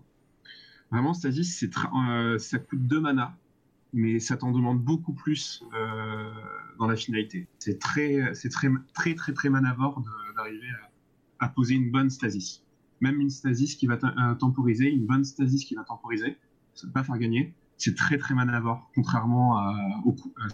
Speaker 3: Vraiment, Stasis, euh, ça coûte 2 mana, mais ça t'en demande beaucoup plus dans la finalité. C'est très, c'est très, très, très, très manavore d'arriver à, poser une bonne Stasis même une stasis qui va euh, temporiser, une bonne stasis qui va temporiser, ça ne va pas faire gagner. C'est très très manavore, contrairement à,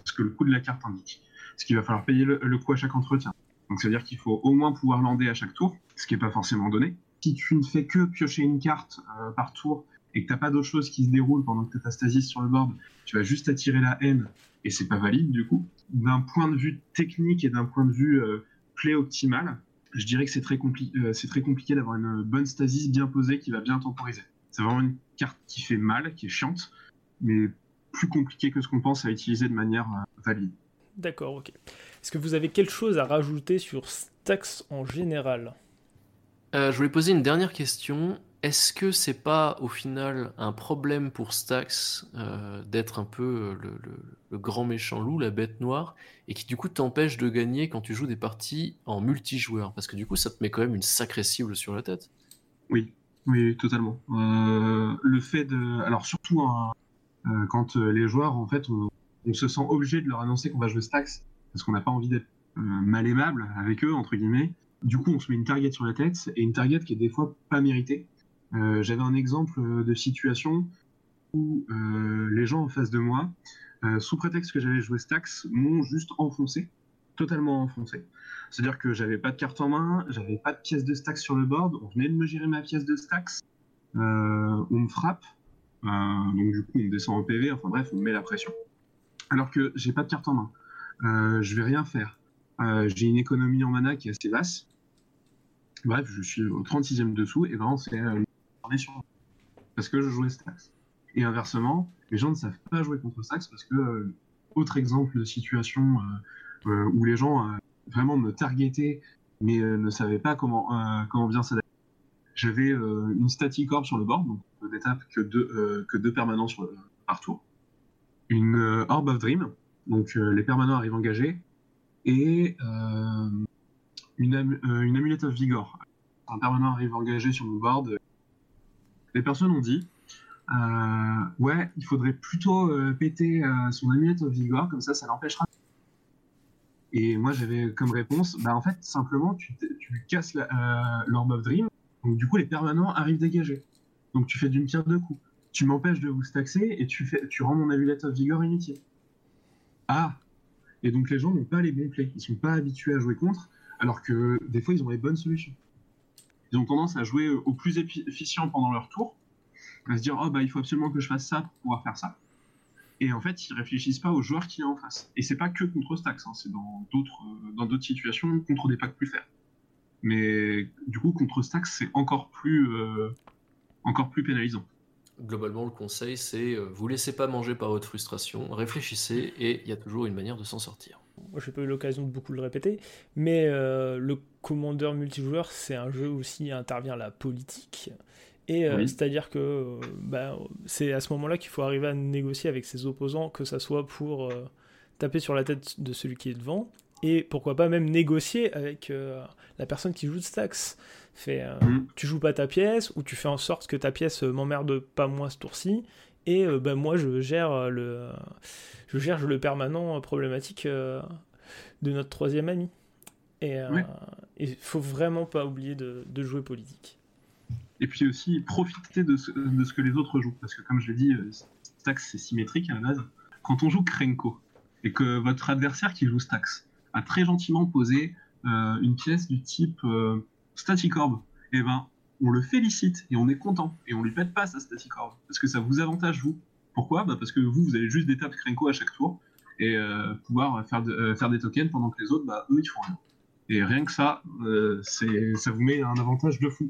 Speaker 3: ce que le coût de la carte indique. Ce qu'il va falloir payer le, coût à chaque entretien. Donc ça veut dire qu'il faut au moins pouvoir lander à chaque tour, ce qui n'est pas forcément donné. Si tu ne fais que piocher une carte euh, par tour et que tu n'as pas d'autre chose qui se déroule pendant que tu as ta stasis sur le board, tu vas juste attirer la haine et c'est pas valide du coup. D'un point de vue technique et d'un point de vue euh, play optimal, je dirais que c'est très, euh, c'est très compliqué d'avoir une bonne stasis bien posée qui va bien temporiser. C'est vraiment une carte qui fait mal, qui est chiante, mais plus compliquée que ce qu'on pense à utiliser de manière euh, valide.
Speaker 1: D'accord, ok. Est-ce que vous avez quelque chose à rajouter sur Stax en général?
Speaker 2: Euh, Je voulais poser une dernière question. Est-ce que c'est pas au final un problème pour Stax euh, d'être un peu euh, le, grand méchant loup, la bête noire, et qui du coup t'empêche de gagner quand tu joues des parties en multijoueur? Parce que du coup ça te met quand même une sacrée cible sur la tête.
Speaker 3: Oui, oui, totalement. Euh, le fait de. Alors surtout hein, quand les joueurs, en fait, on, se sent obligé de leur annoncer qu'on va jouer Stax, parce qu'on n'a pas envie d'être mal aimable avec eux, entre guillemets. Du coup, on se met une target sur la tête, et une target qui est des fois pas méritée. Euh, j'avais un exemple de situation où euh, les gens en face de moi, euh, sous prétexte que j'avais joué Stax, m'ont juste enfoncé, totalement enfoncé. C'est-à-dire que j'avais pas de carte en main, j'avais pas de pièce de Stax sur le board, on venait de me gérer ma pièce de Stax, on me frappe, donc du coup on me descend au PV, enfin bref, on me met la pression. Alors que j'ai pas de carte en main, je vais rien faire. j'ai une économie en mana qui est assez basse. Bref, je suis au 36e dessous, et vraiment c'est parce que je jouais Stax. Et inversement, les gens ne savent pas jouer contre Stax parce que, euh, autre exemple de situation euh, euh, où les gens vraiment me targetaient mais ne savaient pas comment, comment bien s'adapter. J'avais une static orb sur le board, donc des tapes que deux, que deux permanents sur par tour. Une Orb of Dream, donc les permanents arrivent engagés, et une, une Amulet of Vigor. Un permanent arrive engagé sur mon board, les personnes ont dit euh, ouais, il faudrait plutôt euh, péter euh, son amulette of vigor, comme ça, ça l'empêchera. Et moi, j'avais comme réponse, bah en fait, simplement, tu, casses l'Orb of Dream, donc du coup, les permanents arrivent dégagés. Donc tu fais d'une pierre deux coups. Tu m'empêches de vous staxer et tu, fais, tu rends mon amulette of vigor inutile. Ah Et donc les gens n'ont pas les bons plays, ils sont pas habitués à jouer contre, alors que des fois, ils ont les bonnes solutions ils ont tendance à jouer au plus efficient pendant leur tour, à se dire oh bah il faut absolument que je fasse ça pour pouvoir faire ça. Et en fait, ils réfléchissent pas au joueur qui est en face. Et c'est pas que contre Stax, hein, c'est dans d'autres dans d'autres situations contre des packs plus faibles. Mais du coup, contre Stax, c'est encore plus euh, encore plus pénalisant.
Speaker 2: Globalement, le conseil, c'est euh, vous laissez pas manger par votre frustration, réfléchissez et il y a toujours une manière de s'en sortir.
Speaker 1: Moi, j'ai pas eu l'occasion de beaucoup le répéter, mais euh, le commandeur multijoueur, c'est un jeu où aussi intervient la politique. Et euh, c'est-à-dire que bah, c'est à ce moment-là qu'il faut arriver à négocier avec ses opposants, que ça soit pour taper sur la tête de celui qui est devant, et pourquoi pas même négocier avec la personne qui joue Stax. Fait, euh, mm. Tu joues pas ta pièce, ou tu fais en sorte que ta pièce euh, m'emmerde pas moins ce tour-ci, et euh, ben moi je gère le, je gère le permanent problématique de notre troisième ami. Et il faut vraiment pas oublier de, jouer politique.
Speaker 3: Et puis aussi profiter de ce, de ce, que les autres jouent, parce que comme je l'ai dit, Stax c'est symétrique à la base. Quand on joue Krenko, et que votre adversaire qui joue Stax très gentiment posé une pièce du type Staticorb, eh ben, on le félicite et on est content et on lui pète pas sa Staticorb parce que ça vous avantage vous. Pourquoi? Bah Parce que vous, vous avez juste des tapes Krenko à chaque tour et euh, pouvoir faire, euh, faire des tokens pendant que les autres, bah, eux, ils font rien. Et rien que ça, euh, ça vous met un avantage de fou.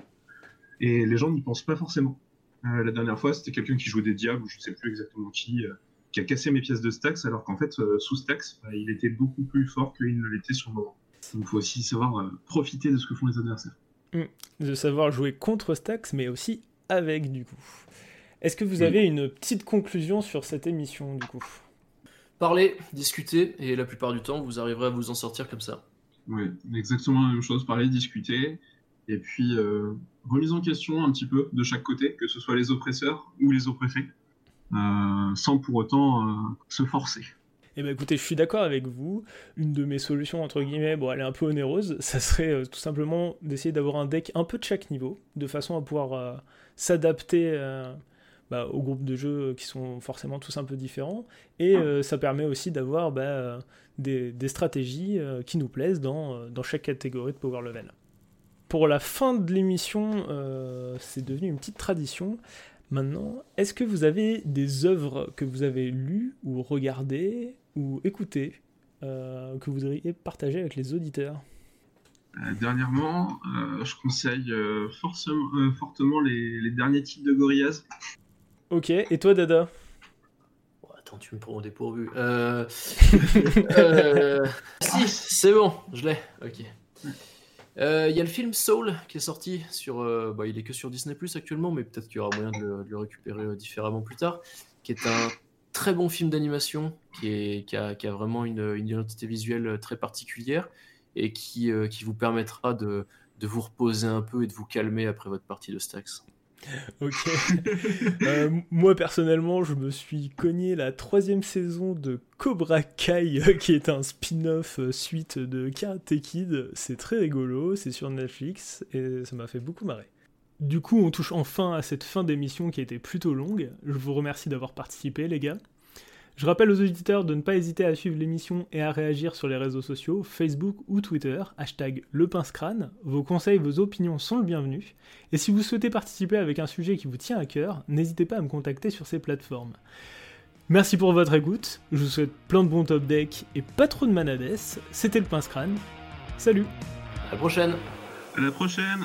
Speaker 3: Et les gens n'y pensent pas forcément. la dernière fois, c'était quelqu'un qui jouait des diables, ou je sais plus exactement qui, qui a cassé mes pièces de stacks, alors qu'en fait, sous stacks, bah, il était beaucoup plus fort qu'il ne l'était sur le moment. Donc il faut aussi savoir euh, profiter de ce que font les adversaires.
Speaker 1: Mm. De savoir jouer contre Stax, mais aussi avec, du coup. Est-ce que vous avez une petite conclusion sur cette émission, du coup?
Speaker 2: Parlez, discutez, et la plupart du temps, vous arriverez à vous en sortir comme ça.
Speaker 3: Oui, exactement la même chose. Parler, discuter, et puis euh, remise en question un petit peu de chaque côté, que ce soit les oppresseurs ou les euh, sans pour autant se forcer.
Speaker 1: Eh ben écoutez, je suis d'accord avec vous. Une de mes solutions, entre guillemets, bon, elle est un peu onéreuse, [LAUGHS] ça serait euh, tout simplement d'essayer d'avoir un deck un peu de chaque niveau, de façon à pouvoir euh, s'adapter euh, bah, aux groupes de jeux qui sont forcément tous un peu différents. Et ça permet aussi d'avoir bah, des, stratégies qui nous plaisent dans chaque catégorie de power level. Pour la fin de l'émission, c'est devenu une petite tradition. Maintenant, est-ce que vous avez des œuvres que vous avez lues ou regardées ou écoutées euh, que vous voudriez partager avec les auditeurs?
Speaker 3: Euh, Dernièrement, euh, je conseille fortement les, derniers titres de Gorillaz.
Speaker 1: Ok, et toi Dada?
Speaker 2: Oh, Attends, tu me prends au dépourvu. [LAUGHS] si, c'est bon, je l'ai. Ok. Il euh, y a le film Soul qui est sorti sur. Euh, bah, il sur Disney Plus actuellement, mais peut-être qu'il y aura moyen de le, récupérer euh, différemment plus tard. Qui est un très bon film d'animation qui, a, vraiment une, identité visuelle très particulière et qui, qui vous permettra de, de, vous reposer un peu et de vous calmer après votre partie de Stax. [LAUGHS]
Speaker 1: Ok. Euh, moi personnellement, je me suis cogné la troisième saison de Cobra Kai, qui est un spin-off euh, suite de Karate Kid. C'est très rigolo, c'est sur Netflix et ça m'a fait beaucoup marrer. Du coup, on touche enfin à cette fin d'émission qui a été plutôt longue. Je vous remercie d'avoir participé, les gars. Je rappelle aux auditeurs de ne pas hésiter à suivre l'émission et à réagir sur les réseaux sociaux, Facebook ou Twitter, hashtag lepince-crâne. Vos conseils, vos opinions sont le bienvenu. Et si vous souhaitez participer avec un sujet qui vous tient à cœur, n'hésitez pas à me contacter sur ces plateformes. Merci pour votre écoute, je vous souhaite plein de bons top decks et pas trop de manades. C'était le pince-crâne. Salut
Speaker 2: À la prochaine
Speaker 3: À la prochaine